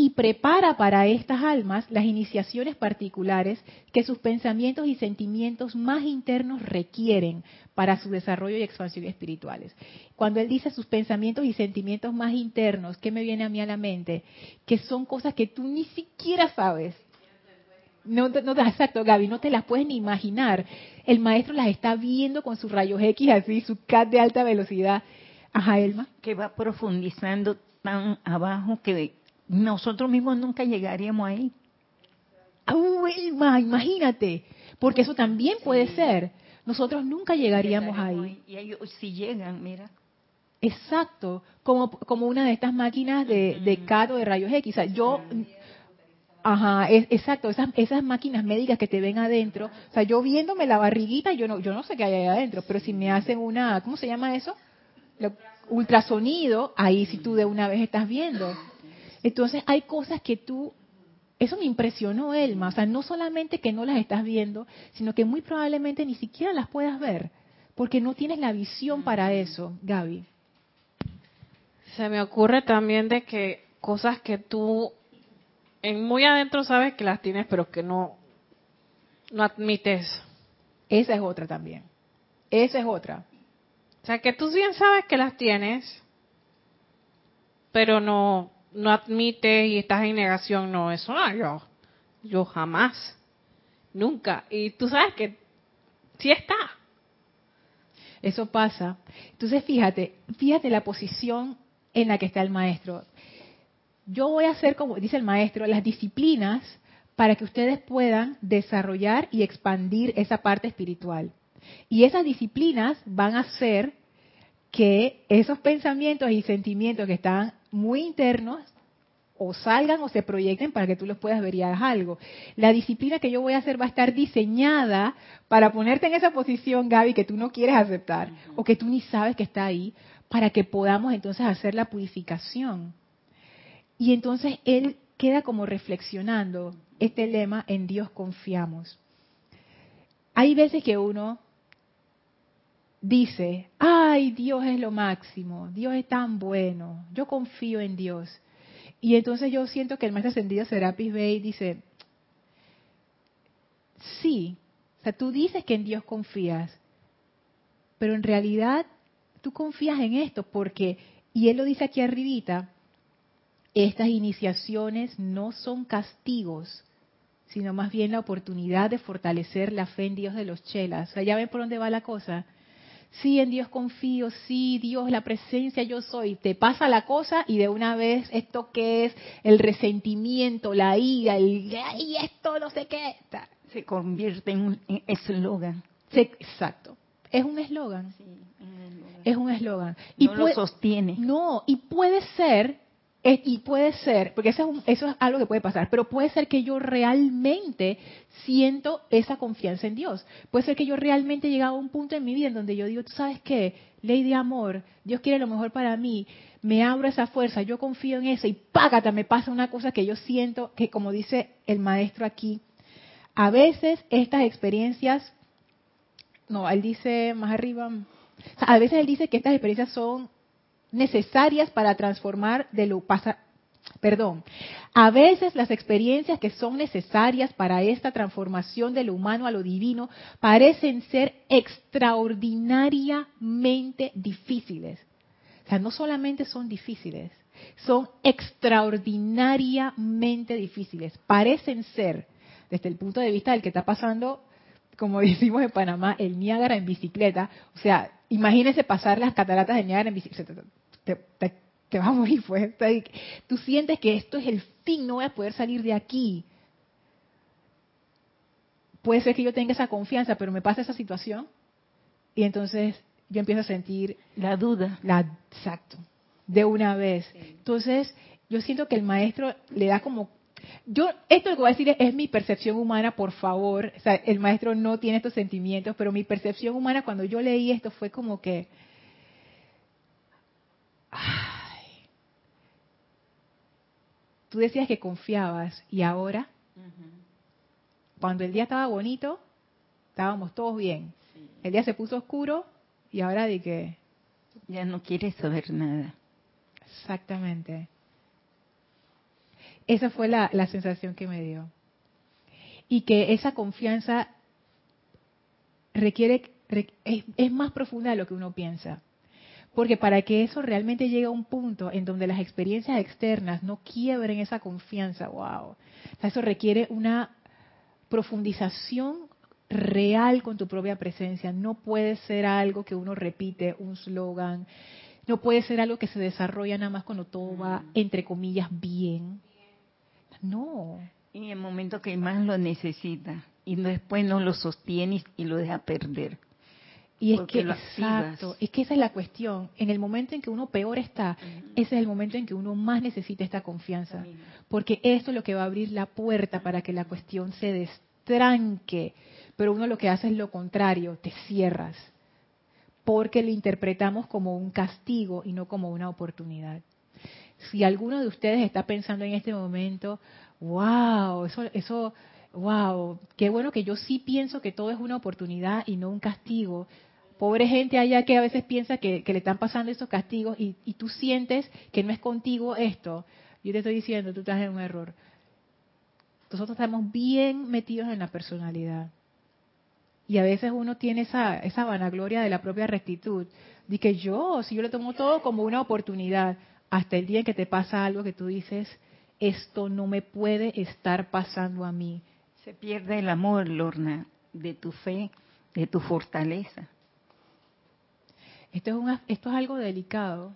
[SPEAKER 1] y prepara para estas almas las iniciaciones particulares que sus pensamientos y sentimientos más internos requieren para su desarrollo y expansión espirituales. Cuando él dice sus pensamientos y sentimientos más internos, ¿qué me viene a mí a la mente? Que son cosas que tú ni siquiera sabes. No, no, exacto, Gaby, no te las puedes ni imaginar. El maestro las está viendo con sus rayos X así, su CAT de alta velocidad. Ajá, Elma.
[SPEAKER 2] Que va profundizando tan abajo que nosotros mismos nunca llegaríamos ahí.
[SPEAKER 1] imagínate, porque eso también puede ser. Nosotros nunca llegaríamos ahí.
[SPEAKER 2] Y ellos si llegan, mira.
[SPEAKER 1] Exacto, como, como una de estas máquinas de, de CAT o de rayos X. yo, ajá, exacto, esas, esas máquinas médicas que te ven adentro. O sea, yo viéndome la barriguita, yo no, yo no sé qué hay ahí adentro, pero si me hacen una, ¿cómo se llama eso? ultrasonido, ahí si tú de una vez estás viendo. Entonces hay cosas que tú, eso me impresionó, Elma, o sea, no solamente que no las estás viendo, sino que muy probablemente ni siquiera las puedas ver, porque no tienes la visión para eso, Gaby.
[SPEAKER 3] Se me ocurre también de que cosas que tú en muy adentro sabes que las tienes, pero que no, no admites.
[SPEAKER 1] Esa es otra también. Esa es otra.
[SPEAKER 3] O sea, que tú bien sabes que las tienes, pero no, no admites y estás en negación, no, eso no, yo, yo jamás, nunca. Y tú sabes que sí está.
[SPEAKER 1] Eso pasa. Entonces, fíjate, fíjate la posición en la que está el maestro. Yo voy a hacer, como dice el maestro, las disciplinas para que ustedes puedan desarrollar y expandir esa parte espiritual. Y esas disciplinas van a hacer que esos pensamientos y sentimientos que están muy internos o salgan o se proyecten para que tú los puedas ver y hagas algo. La disciplina que yo voy a hacer va a estar diseñada para ponerte en esa posición, Gaby, que tú no quieres aceptar o que tú ni sabes que está ahí, para que podamos entonces hacer la purificación. Y entonces él queda como reflexionando este lema, en Dios confiamos. Hay veces que uno dice, ay, Dios es lo máximo, Dios es tan bueno, yo confío en Dios. Y entonces yo siento que el maestro ascendido Serapis Bey dice, sí, o sea, tú dices que en Dios confías, pero en realidad tú confías en esto porque, y él lo dice aquí arribita, estas iniciaciones no son castigos, sino más bien la oportunidad de fortalecer la fe en Dios de los chelas. O sea, ya ven por dónde va la cosa sí, en Dios confío, sí, Dios, la presencia yo soy, te pasa la cosa y de una vez esto que es el resentimiento, la ira, el, y esto no sé qué,
[SPEAKER 2] se convierte en un eslogan.
[SPEAKER 1] Exacto, es un eslogan. Sí, es un eslogan. Y
[SPEAKER 2] no lo sostiene.
[SPEAKER 1] No, y puede ser y puede ser, porque eso es, eso es algo que puede pasar, pero puede ser que yo realmente siento esa confianza en Dios. Puede ser que yo realmente he llegado a un punto en mi vida en donde yo digo, tú sabes qué, ley de amor, Dios quiere lo mejor para mí, me abro esa fuerza, yo confío en eso y págata, me pasa una cosa que yo siento que, como dice el maestro aquí, a veces estas experiencias, no, él dice más arriba, a veces él dice que estas experiencias son necesarias para transformar de lo pasa, perdón, a veces las experiencias que son necesarias para esta transformación de lo humano a lo divino parecen ser extraordinariamente difíciles. O sea, no solamente son difíciles, son extraordinariamente difíciles. Parecen ser, desde el punto de vista del que está pasando, como decimos en Panamá, el Niágara en bicicleta. O sea, imagínese pasar las cataratas de Niágara en bicicleta te, vas a morir, pues. Tú sientes que esto es el fin, no voy a poder salir de aquí. Puede ser que yo tenga esa confianza, pero me pasa esa situación y entonces yo empiezo a sentir
[SPEAKER 2] la duda.
[SPEAKER 1] La, exacto, de una vez. Entonces, yo siento que el maestro le da como yo, esto lo que voy a decir es, mi percepción humana, por favor. O sea, el maestro no tiene estos sentimientos, pero mi percepción humana cuando yo leí esto fue como que, Ay. Tú decías que confiabas y ahora, cuando el día estaba bonito, estábamos todos bien. El día se puso oscuro y ahora de que...
[SPEAKER 2] Ya no quieres saber nada.
[SPEAKER 1] Exactamente. Esa fue la, sensación que me dio. Y que esa confianza requiere, es más profunda de lo que uno piensa. Porque para que eso realmente llegue a un punto en donde las experiencias externas no quiebren esa confianza, wow. eso requiere una profundización real con tu propia presencia. No puede ser algo que uno repite, un slogan. No puede ser algo que se desarrolla nada más cuando todo va, mm. entre comillas, bien. No.
[SPEAKER 2] En el momento que más lo necesita y después no lo sostiene y lo deja perder.
[SPEAKER 1] Y es que, exacto, es que esa es la cuestión. En el momento en que uno peor está, ese es el momento en que uno más necesita esta confianza. Porque esto es lo que va a abrir la puerta para que la cuestión se destranque. Pero uno lo que hace es lo contrario, te cierras. Porque lo interpretamos como un castigo y no como una oportunidad. Si alguno de ustedes está pensando en este momento, wow, eso, eso, wow, qué bueno que yo sí pienso que todo es una oportunidad y no un castigo pobre gente allá que a veces piensa que, le están pasando esos castigos y, tú sientes que no es contigo esto, yo te estoy diciendo, tú estás en un error. Nosotros estamos bien metidos en la personalidad. Y a veces uno tiene esa, vanagloria de la propia rectitud. De que yo, si yo lo tomo todo como una oportunidad, hasta el día en que te pasa algo que tú dices, esto no me puede estar pasando a mí.
[SPEAKER 2] Se pierde el amor, Lorna, de tu fe, de tu fortaleza.
[SPEAKER 1] Esto es, esto es algo delicado,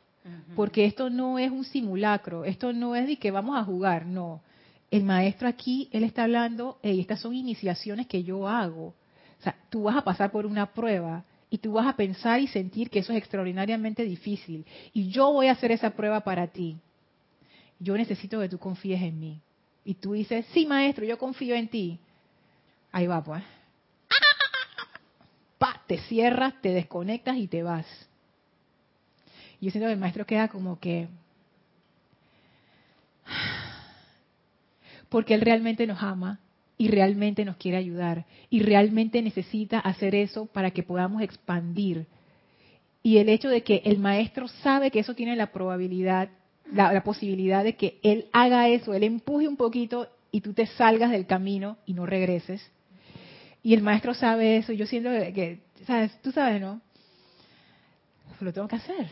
[SPEAKER 1] porque esto no es un simulacro, esto no es de que vamos a jugar, no. El maestro aquí, él está hablando, y estas son iniciaciones que yo hago. O sea, tú vas a pasar por una prueba y tú vas a pensar y sentir que eso es extraordinariamente difícil. Y yo voy a hacer esa prueba para ti. Yo necesito que tú confíes en mí. Y tú dices, sí, maestro, yo confío en ti. Ahí va, pues te cierras, te desconectas y te vas. Y yo siento que el maestro queda como que... Porque él realmente nos ama y realmente nos quiere ayudar y realmente necesita hacer eso para que podamos expandir. Y el hecho de que el maestro sabe que eso tiene la probabilidad, la, la posibilidad de que él haga eso, él empuje un poquito y tú te salgas del camino y no regreses. Y el maestro sabe eso. Yo siento que ¿sabes? Tú sabes, ¿no? Lo tengo que hacer.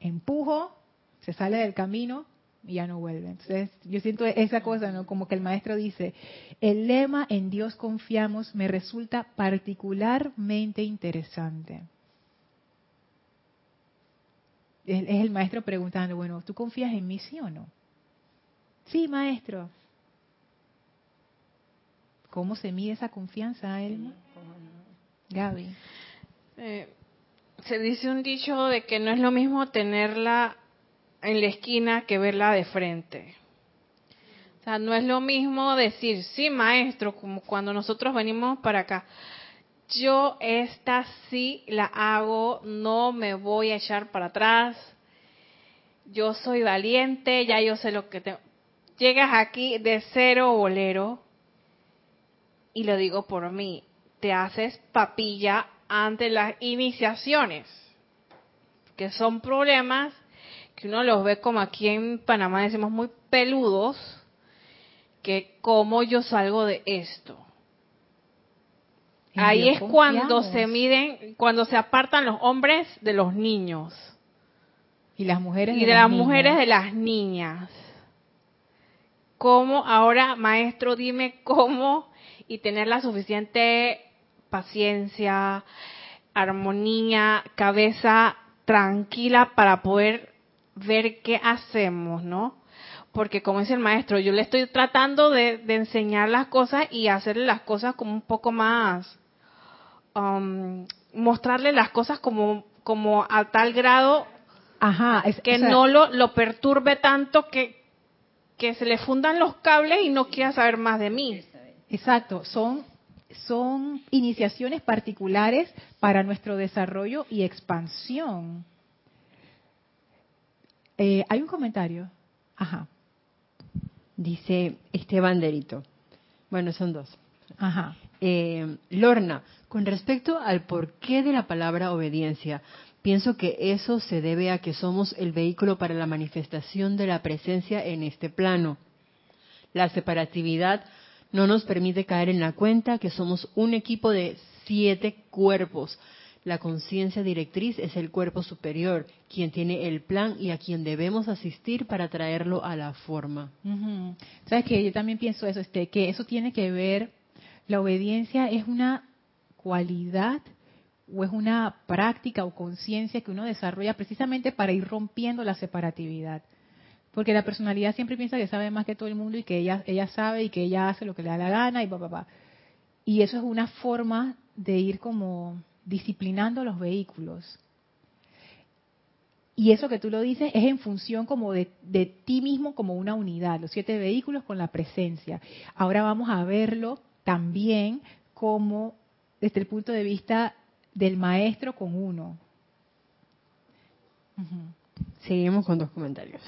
[SPEAKER 1] Empujo, se sale del camino y ya no vuelve. Entonces, yo siento esa cosa, ¿no? Como que el maestro dice, el lema en Dios confiamos me resulta particularmente interesante. Es el maestro preguntando, bueno, ¿tú confías en mí, sí o no? Sí, maestro. ¿Cómo se mide esa confianza, Elma? Gaby.
[SPEAKER 3] Eh, se dice un dicho de que no es lo mismo tenerla en la esquina que verla de frente. O sea, no es lo mismo decir, sí, maestro, como cuando nosotros venimos para acá. Yo esta sí la hago, no me voy a echar para atrás. Yo soy valiente, ya yo sé lo que tengo. Llegas aquí de cero bolero, y lo digo por mí, te haces papilla ante las iniciaciones, que son problemas que uno los ve como aquí en Panamá decimos muy peludos, que cómo yo salgo de esto. Ahí es cuando se miden, cuando se apartan los hombres de los niños.
[SPEAKER 1] Y las mujeres
[SPEAKER 3] y de, las, mujeres de las niñas. ¿Cómo ahora, maestro, dime cómo y tener la suficiente paciencia, armonía, cabeza tranquila para poder ver qué hacemos, ¿no? Porque como dice el maestro, yo le estoy tratando de, enseñar las cosas y hacerle las cosas como un poco más, um, mostrarle las cosas como, como a tal grado
[SPEAKER 1] Ajá,
[SPEAKER 3] es, que no lo, lo perturbe tanto que, que se le fundan los cables y no quiera saber más de mí.
[SPEAKER 1] Exacto, son, son iniciaciones particulares para nuestro desarrollo y expansión. Eh, hay un comentario. Ajá.
[SPEAKER 4] Dice Esteban Derito. Bueno, son dos.
[SPEAKER 1] Ajá.
[SPEAKER 4] Eh, Lorna, con respecto al porqué de la palabra obediencia, pienso que eso se debe a que somos el vehículo para la manifestación de la presencia en este plano. La separatividad no nos permite caer en la cuenta que somos un equipo de siete cuerpos, la conciencia directriz es el cuerpo superior, quien tiene el plan y a quien debemos asistir para traerlo a la forma.
[SPEAKER 1] Sabes que yo también pienso eso, este, que eso tiene que ver, la obediencia es una cualidad o es una práctica o conciencia que uno desarrolla precisamente para ir rompiendo la separatividad. Porque la personalidad siempre piensa que sabe más que todo el mundo y que ella, ella sabe y que ella hace lo que le da la gana y papá. Pa, pa. Y eso es una forma de ir como disciplinando los vehículos. Y eso que tú lo dices es en función como de, de, ti mismo como una unidad, los siete vehículos con la presencia. Ahora vamos a verlo también como desde el punto de vista del maestro con uno.
[SPEAKER 4] Seguimos con dos comentarios.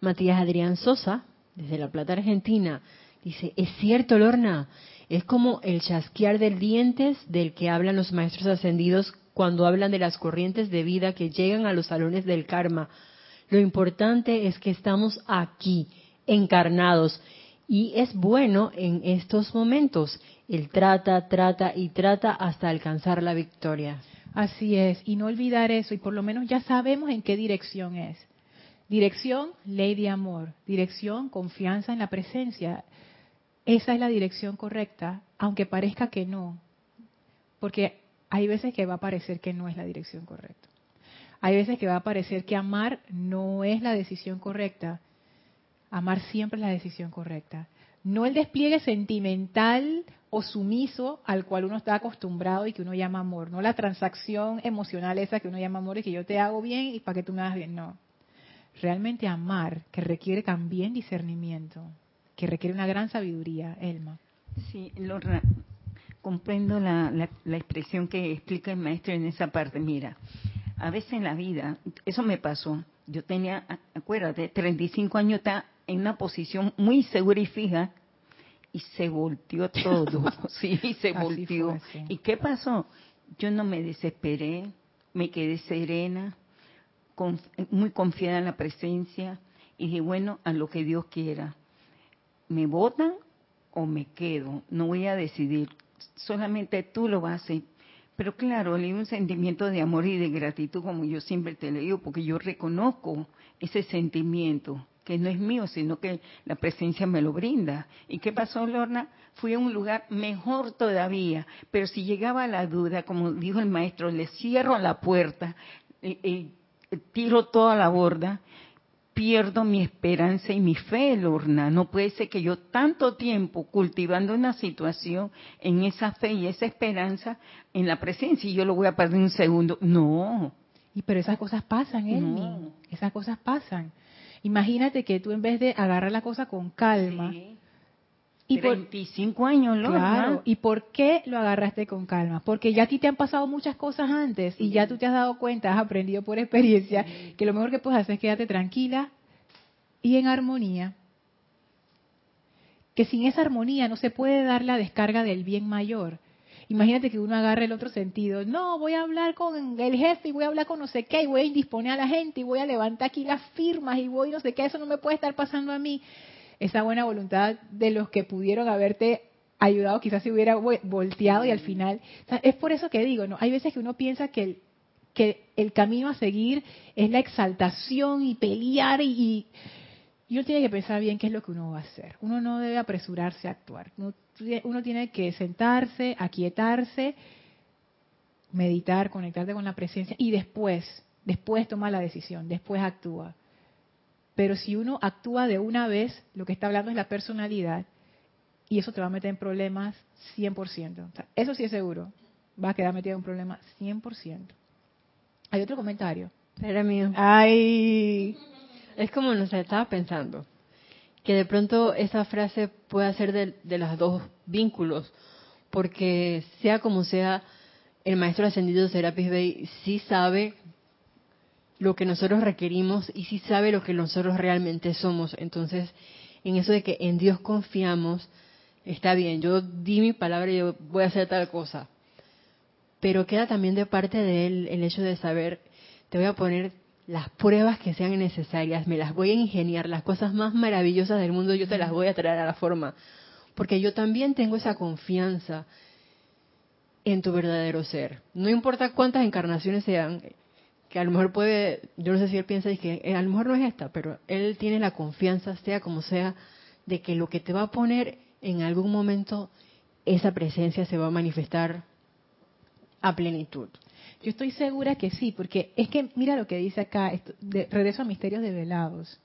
[SPEAKER 4] Matías Adrián Sosa, desde La Plata, Argentina, dice, es cierto, Lorna, es como el chasquear de dientes del que hablan los maestros ascendidos cuando hablan de las corrientes de vida que llegan a los salones del karma. Lo importante es que estamos aquí, encarnados, y es bueno en estos momentos. Él trata, trata y trata hasta alcanzar la victoria.
[SPEAKER 1] Así es, y no olvidar eso, y por lo menos ya sabemos en qué dirección es. Dirección, ley de amor. Dirección, confianza en la presencia esa es la dirección correcta, aunque parezca que no, porque hay veces que va a parecer que no es la dirección correcta. Hay veces que va a parecer que amar no es la decisión correcta. Amar siempre es la decisión correcta. No el despliegue sentimental o sumiso al cual uno está acostumbrado y que uno llama amor. No la transacción emocional esa que uno llama amor y que yo te hago bien y para que tú me hagas bien. No. Realmente amar, que requiere también discernimiento que requiere una gran sabiduría, Elma.
[SPEAKER 2] Sí, Lorna, comprendo la, la, expresión que explica el maestro en esa parte. Mira, a veces en la vida, eso me pasó. Yo tenía, acuérdate, 35 años está en una posición muy segura y fija y se volteó todo. sí, se volteó. ¿Y qué pasó? Yo no me desesperé, me quedé serena, muy confiada en la presencia y dije, bueno, a lo que Dios quiera me votan o me quedo, no voy a decidir, solamente tú lo vas a hacer. Pero claro, hay un sentimiento de amor y de gratitud, como yo siempre te le digo, porque yo reconozco ese sentimiento que no es mío, sino que la presencia me lo brinda. ¿Y qué pasó, Lorna? Fui a un lugar mejor todavía, pero si llegaba la duda, como dijo el maestro, le cierro la puerta, eh, eh, tiro toda la borda, pierdo mi esperanza y mi fe, Lorna. No puede ser que yo tanto tiempo cultivando una situación en esa fe y esa esperanza en la presencia y yo lo voy a perder un segundo. No.
[SPEAKER 1] Y pero esas cosas pasan, Elmi. Esas cosas pasan. Imagínate que tú en vez de agarrar la cosa con calma.
[SPEAKER 2] Y 25 años, ¿no?
[SPEAKER 1] Claro. ¿Y por qué lo agarraste con calma? Porque ya a ti te han pasado muchas cosas antes y ya tú te has dado cuenta, has aprendido por experiencia que lo mejor que puedes hacer es quedarte tranquila y en armonía. Que sin esa armonía no se puede dar la descarga del bien mayor. Imagínate que uno agarre el otro sentido. No, voy a hablar con el jefe y voy a hablar con no sé qué y voy a indisponer a la gente y voy a levantar aquí las firmas y voy no sé qué. Eso no me puede estar pasando a mí. Esa buena voluntad de los que pudieron haberte ayudado quizás se hubiera volteado y al final... es por eso que digo, ¿no? Hay veces que uno piensa que el, que el camino a seguir es la exaltación y pelear y y uno tiene que pensar bien qué es lo que uno va a hacer. Uno no debe apresurarse a actuar. Uno, tiene que sentarse, aquietarse, meditar, conectarte con la presencia y después, después toma la decisión, después actúa. Pero si uno actúa de una vez, lo que está hablando es la personalidad y eso te va a meter en problemas 100%. eso sí es seguro. Va a quedar metido en un problema 100%. ¿Hay otro comentario?
[SPEAKER 4] Era mío.
[SPEAKER 1] Ay.
[SPEAKER 4] Es como nos estaba pensando, que de pronto esa frase puede ser de, de los dos vínculos, porque sea como sea, el maestro ascendido Serapis Bey sí sabe lo que nosotros requerimos y sí sabe lo que nosotros realmente somos. Entonces, en eso de que en Dios confiamos, está bien, yo di mi palabra y yo voy a hacer tal cosa. Pero queda también de parte de él el hecho de saber, te voy a poner las pruebas que sean necesarias, me las voy a ingeniar, las cosas más maravillosas del mundo yo te las voy a traer a la forma, porque yo también tengo esa confianza en tu verdadero ser. No importa cuántas encarnaciones sean, que a lo mejor puede, yo no sé si él piensa que eh, a lo mejor no es esta, pero él tiene la confianza, sea como sea, de que lo que te va a poner en algún momento, esa presencia se va a manifestar a plenitud.
[SPEAKER 1] Yo estoy segura que sí, porque es que mira lo que dice acá, de, regreso a misterios develados.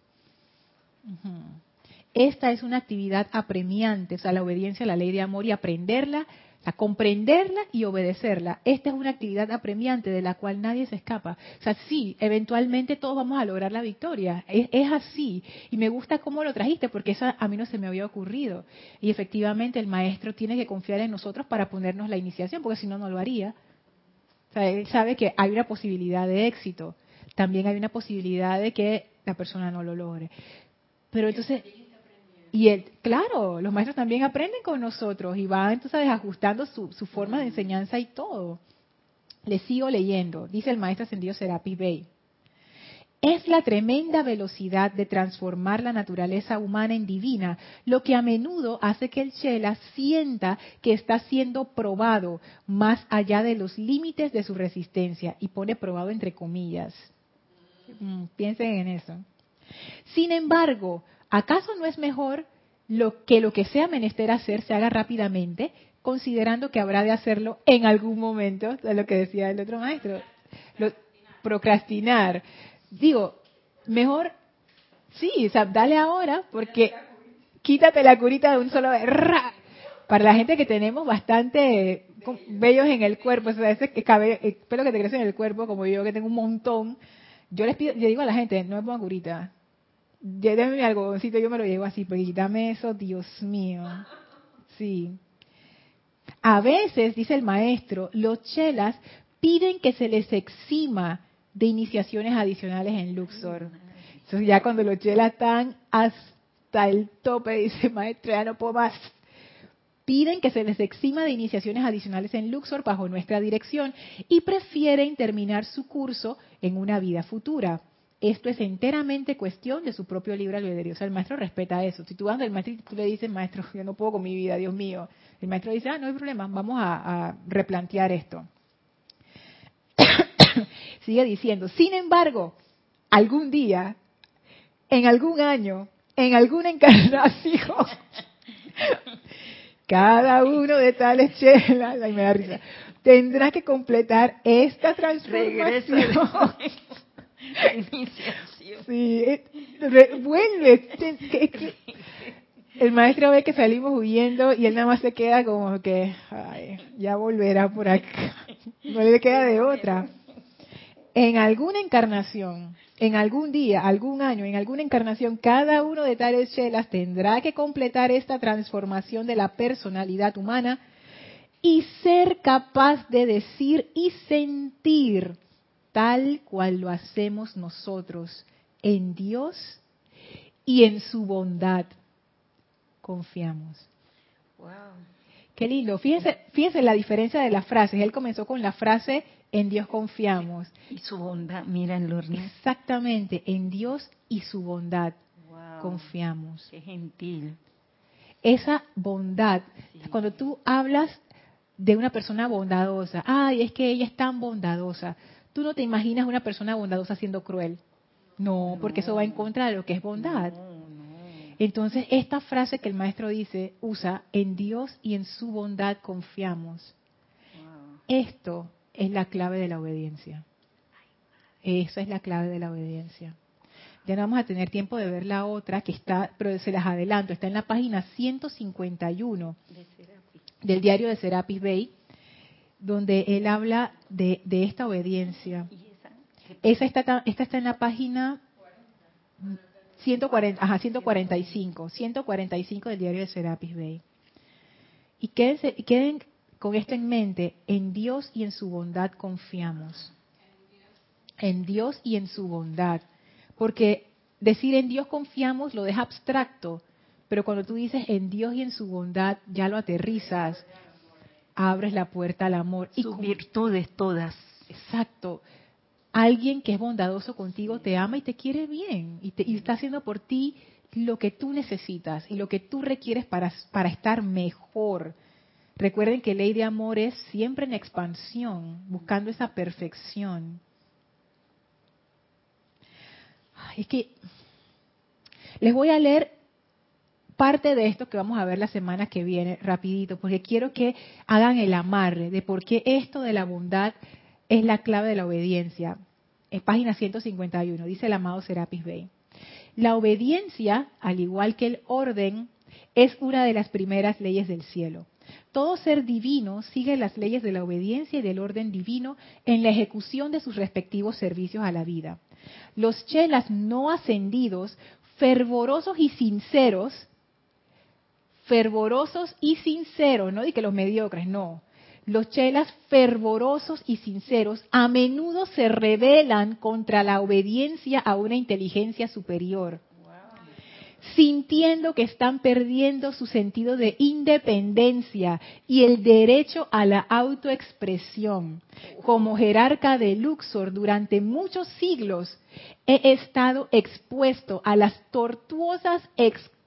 [SPEAKER 1] Esta es una actividad apremiante, o sea, la obediencia a la ley de amor y aprenderla, o comprenderla y obedecerla. Esta es una actividad apremiante de la cual nadie se escapa. O sea, sí, eventualmente todos vamos a lograr la victoria. Es, es así. Y me gusta cómo lo trajiste, porque eso a mí no se me había ocurrido. Y efectivamente el maestro tiene que confiar en nosotros para ponernos la iniciación, porque si no, no lo haría él sabe que hay una posibilidad de éxito. También hay una posibilidad de que la persona no lo logre. Pero entonces, y él, claro, los maestros también aprenden con nosotros y van entonces ajustando su, su forma de enseñanza y todo. Le sigo leyendo, dice el maestro ascendido Serapi Bey. Es la tremenda velocidad de transformar la naturaleza humana en divina lo que a menudo hace que el Chela sienta que está siendo probado más allá de los límites de su resistencia y pone probado entre comillas. Mm, piensen en eso. Sin embargo, ¿acaso no es mejor lo que lo que sea menester hacer se haga rápidamente, considerando que habrá de hacerlo en algún momento? Es lo que decía el otro maestro. procrastinar digo, mejor, sí, o sea, dale ahora, porque quítate la curita de un solo Para la gente que tenemos bastante vellos en el cuerpo, o sea, ese cabello, pelo que te crece en el cuerpo, como yo que tengo un montón, yo les pido, yo digo a la gente, no me pongan curita. Déjame mi algodoncito, yo me lo llevo así, porque quítame eso, Dios mío. Sí. A veces, dice el maestro, los chelas piden que se les exima de iniciaciones adicionales en Luxor. Entonces ya cuando los chelas están hasta el tope, dice maestro, ya no puedo más. Piden que se les exima de iniciaciones adicionales en Luxor bajo nuestra dirección y prefieren terminar su curso en una vida futura. Esto es enteramente cuestión de su propio libre albedrío. O sea, el maestro respeta eso. Si tú vas del maestro y tú le dices, maestro, yo no puedo con mi vida, Dios mío. El maestro dice, ah, no hay problema, vamos a replantear esto. Sigue diciendo, sin embargo, algún día, en algún año, en alguna encarnación, cada uno de tales chelas, ay, me da risa, tendrá que completar esta transformación. Sí, vuelve. el maestro ve que salimos huyendo y él nada más se queda como que, ay, ya volverá por acá. No le queda de otra. En alguna encarnación, en algún día, algún año, en alguna encarnación, cada uno de tales chelas tendrá que completar esta transformación de la personalidad humana y ser capaz de decir y sentir tal cual lo hacemos nosotros en Dios y en su bondad. Confiamos. Wow. Qué lindo. Fíjense, fíjense la diferencia de las frases. Él comenzó con la frase en Dios confiamos.
[SPEAKER 2] Y su bondad, mira en
[SPEAKER 1] Exactamente, en Dios y su bondad confiamos.
[SPEAKER 2] Qué gentil.
[SPEAKER 1] Esa bondad, cuando tú hablas de una persona bondadosa, ay, es que ella es tan bondadosa. Tú no te imaginas una persona bondadosa siendo cruel. No, porque eso va en contra de lo que es bondad. Entonces, esta frase que el maestro dice, usa, en Dios y en su bondad confiamos. Esto es la clave de la obediencia. Esa es la clave de la obediencia. Ya no vamos a tener tiempo de ver la otra que está, pero se las adelanto, está en la página 151 del diario de Serapis Bay, donde él habla de, esta obediencia. Esa está, esta está en la página 140, ajá, 145, 145 del diario de Serapis Bay. Y quédense, queden con esto en mente, en Dios y en su bondad confiamos. En Dios y en su bondad. Porque decir en Dios confiamos lo deja abstracto, pero cuando tú dices en Dios y en su bondad, ya lo aterrizas, abres la puerta al amor.
[SPEAKER 2] Sus virtudes todas.
[SPEAKER 1] Exacto. Alguien que es bondadoso contigo te ama y te quiere bien y, te, y está haciendo por ti lo que tú necesitas y lo que tú requieres para, para estar mejor. Recuerden que ley de amor es siempre en expansión, buscando esa perfección. Es que les voy a leer parte de esto que vamos a ver la semana que viene, rapidito, porque quiero que hagan el amarre de por qué esto de la bondad es la clave de la obediencia. En página 151, dice el amado Serapis Bey. La obediencia, al igual que el orden, es una de las primeras leyes del cielo. Todo ser divino sigue las leyes de la obediencia y del orden divino en la ejecución de sus respectivos servicios a la vida. Los chelas no ascendidos, fervorosos y sinceros, fervorosos y sinceros, no di que los mediocres, no. Los chelas fervorosos y sinceros a menudo se rebelan contra la obediencia a una inteligencia superior sintiendo que están perdiendo su sentido de independencia y el derecho a la autoexpresión. Como jerarca de Luxor durante muchos siglos he estado expuesto a las tortuosas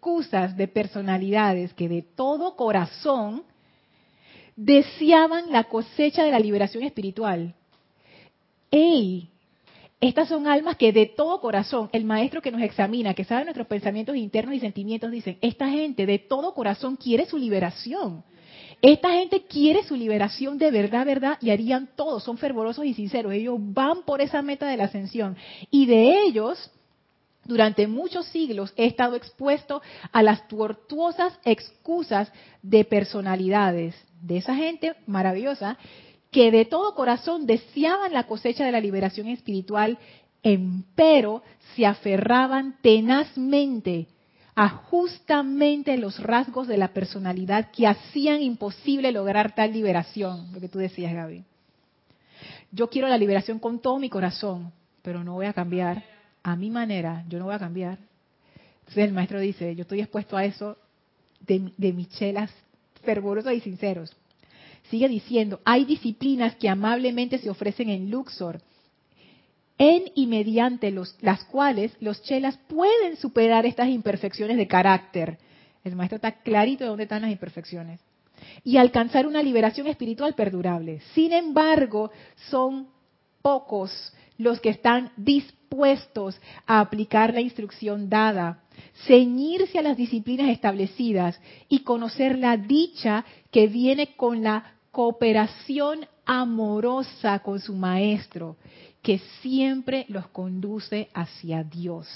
[SPEAKER 1] excusas de personalidades que de todo corazón deseaban la cosecha de la liberación espiritual. ¡Ey! Estas son almas que de todo corazón, el maestro que nos examina, que sabe nuestros pensamientos internos y sentimientos, dicen, esta gente de todo corazón quiere su liberación. Esta gente quiere su liberación de verdad, verdad, y harían todo, son fervorosos y sinceros. Ellos van por esa meta de la ascensión. Y de ellos, durante muchos siglos, he estado expuesto a las tortuosas excusas de personalidades de esa gente maravillosa que de todo corazón deseaban la cosecha de la liberación espiritual, empero se aferraban tenazmente a justamente los rasgos de la personalidad que hacían imposible lograr tal liberación, lo que tú decías, Gaby. Yo quiero la liberación con todo mi corazón, pero no voy a cambiar a mi manera, yo no voy a cambiar. Entonces el maestro dice, yo estoy expuesto a eso de, de michelas fervorosos y sinceros. Sigue diciendo, hay disciplinas que amablemente se ofrecen en Luxor, en y mediante las cuales los chelas pueden superar estas imperfecciones de carácter. El maestro está clarito de dónde están las imperfecciones. Y alcanzar una liberación espiritual perdurable. Sin embargo, son pocos los que están dispuestos dispuestos a aplicar la instrucción dada, ceñirse a las disciplinas establecidas y conocer la dicha que viene con la cooperación amorosa con su maestro, que siempre los conduce hacia Dios.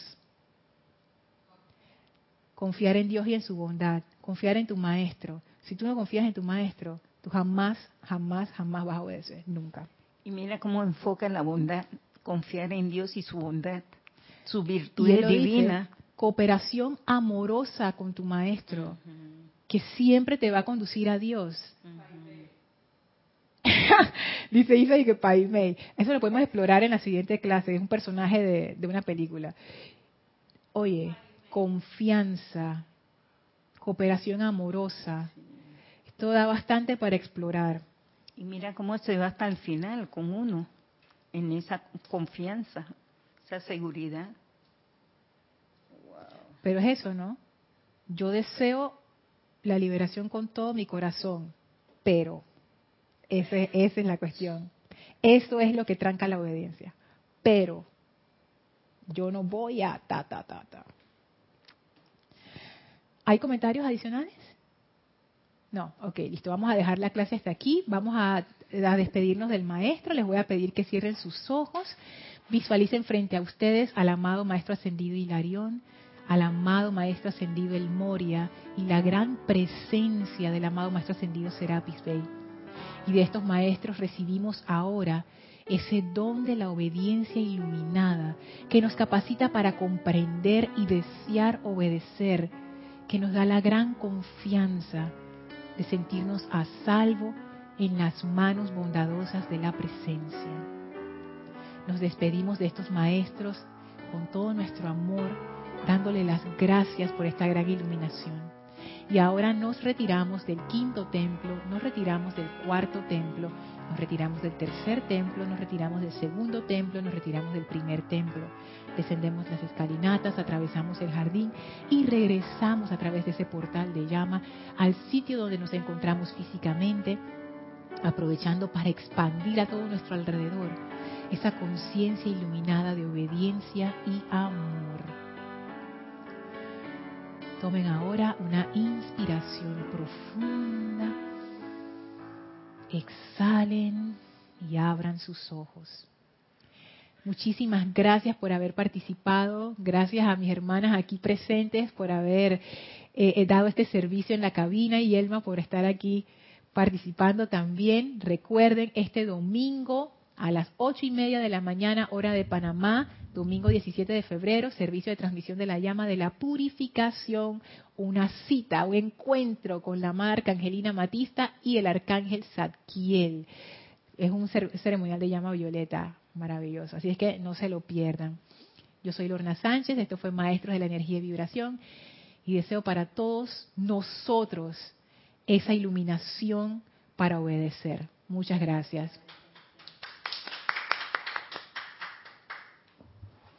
[SPEAKER 1] Confiar en Dios y en su bondad, confiar en tu maestro. Si tú no confías en tu maestro, tú jamás, jamás, jamás vas a nunca.
[SPEAKER 2] Y mira cómo enfoca la bondad, confiar en Dios y su bondad, su virtud divina.
[SPEAKER 1] cooperación amorosa con tu maestro, que siempre te va a conducir a Dios. Dice Isa y que Pai Mei. Eso lo podemos explorar en la siguiente clase. Es un personaje de, de una película. Oye, confianza, cooperación amorosa. Esto da bastante para explorar.
[SPEAKER 2] Y mira cómo se va hasta el final con uno, en esa confianza, esa seguridad.
[SPEAKER 1] Pero es eso, ¿no? Yo deseo la liberación con todo mi corazón, pero ese, esa es la cuestión. Eso es lo que tranca la obediencia. Pero yo no voy a ta, ta, ta, ta. ¿Hay comentarios adicionales? No, ok, listo. Vamos a dejar la clase hasta aquí. Vamos a, despedirnos del maestro. Les voy a pedir que cierren sus ojos. Visualicen frente a ustedes al amado maestro ascendido Hilarión, al amado maestro ascendido El Moria y la gran presencia del amado maestro ascendido Serapis Bey. Y de estos maestros recibimos ahora ese don de la obediencia iluminada que nos capacita para comprender y desear obedecer, que nos da la gran confianza de sentirnos a salvo en las manos bondadosas de la presencia. Nos despedimos de estos maestros con todo nuestro amor, dándole las gracias por esta gran iluminación. Y ahora nos retiramos del quinto templo, nos retiramos del cuarto templo, nos retiramos del tercer templo, nos retiramos del segundo templo, nos retiramos del primer templo. Descendemos las escalinatas, atravesamos el jardín y regresamos a través de ese portal de llama al sitio donde nos encontramos físicamente, aprovechando para expandir a todo nuestro alrededor esa conciencia iluminada de obediencia y amor. Tomen ahora una inspiración profunda. Exhalen y abran sus ojos. Muchísimas gracias por haber participado. Gracias a mis hermanas aquí presentes por haber eh, eh, dado este servicio en la cabina y Elma por estar aquí participando también. Recuerden, este domingo a las ocho y media de la mañana, hora de Panamá, domingo 17 de febrero, servicio de transmisión de la llama de la purificación, una cita, un encuentro con la marca Angelina Matista y el arcángel Zadkiel. Es un ceremonial de llama violeta maravilloso, así es que no se lo pierdan. Yo soy Lorna Sánchez, esto fue Maestros de la Energía y Vibración y deseo para todos nosotros esa iluminación para obedecer. Muchas gracias.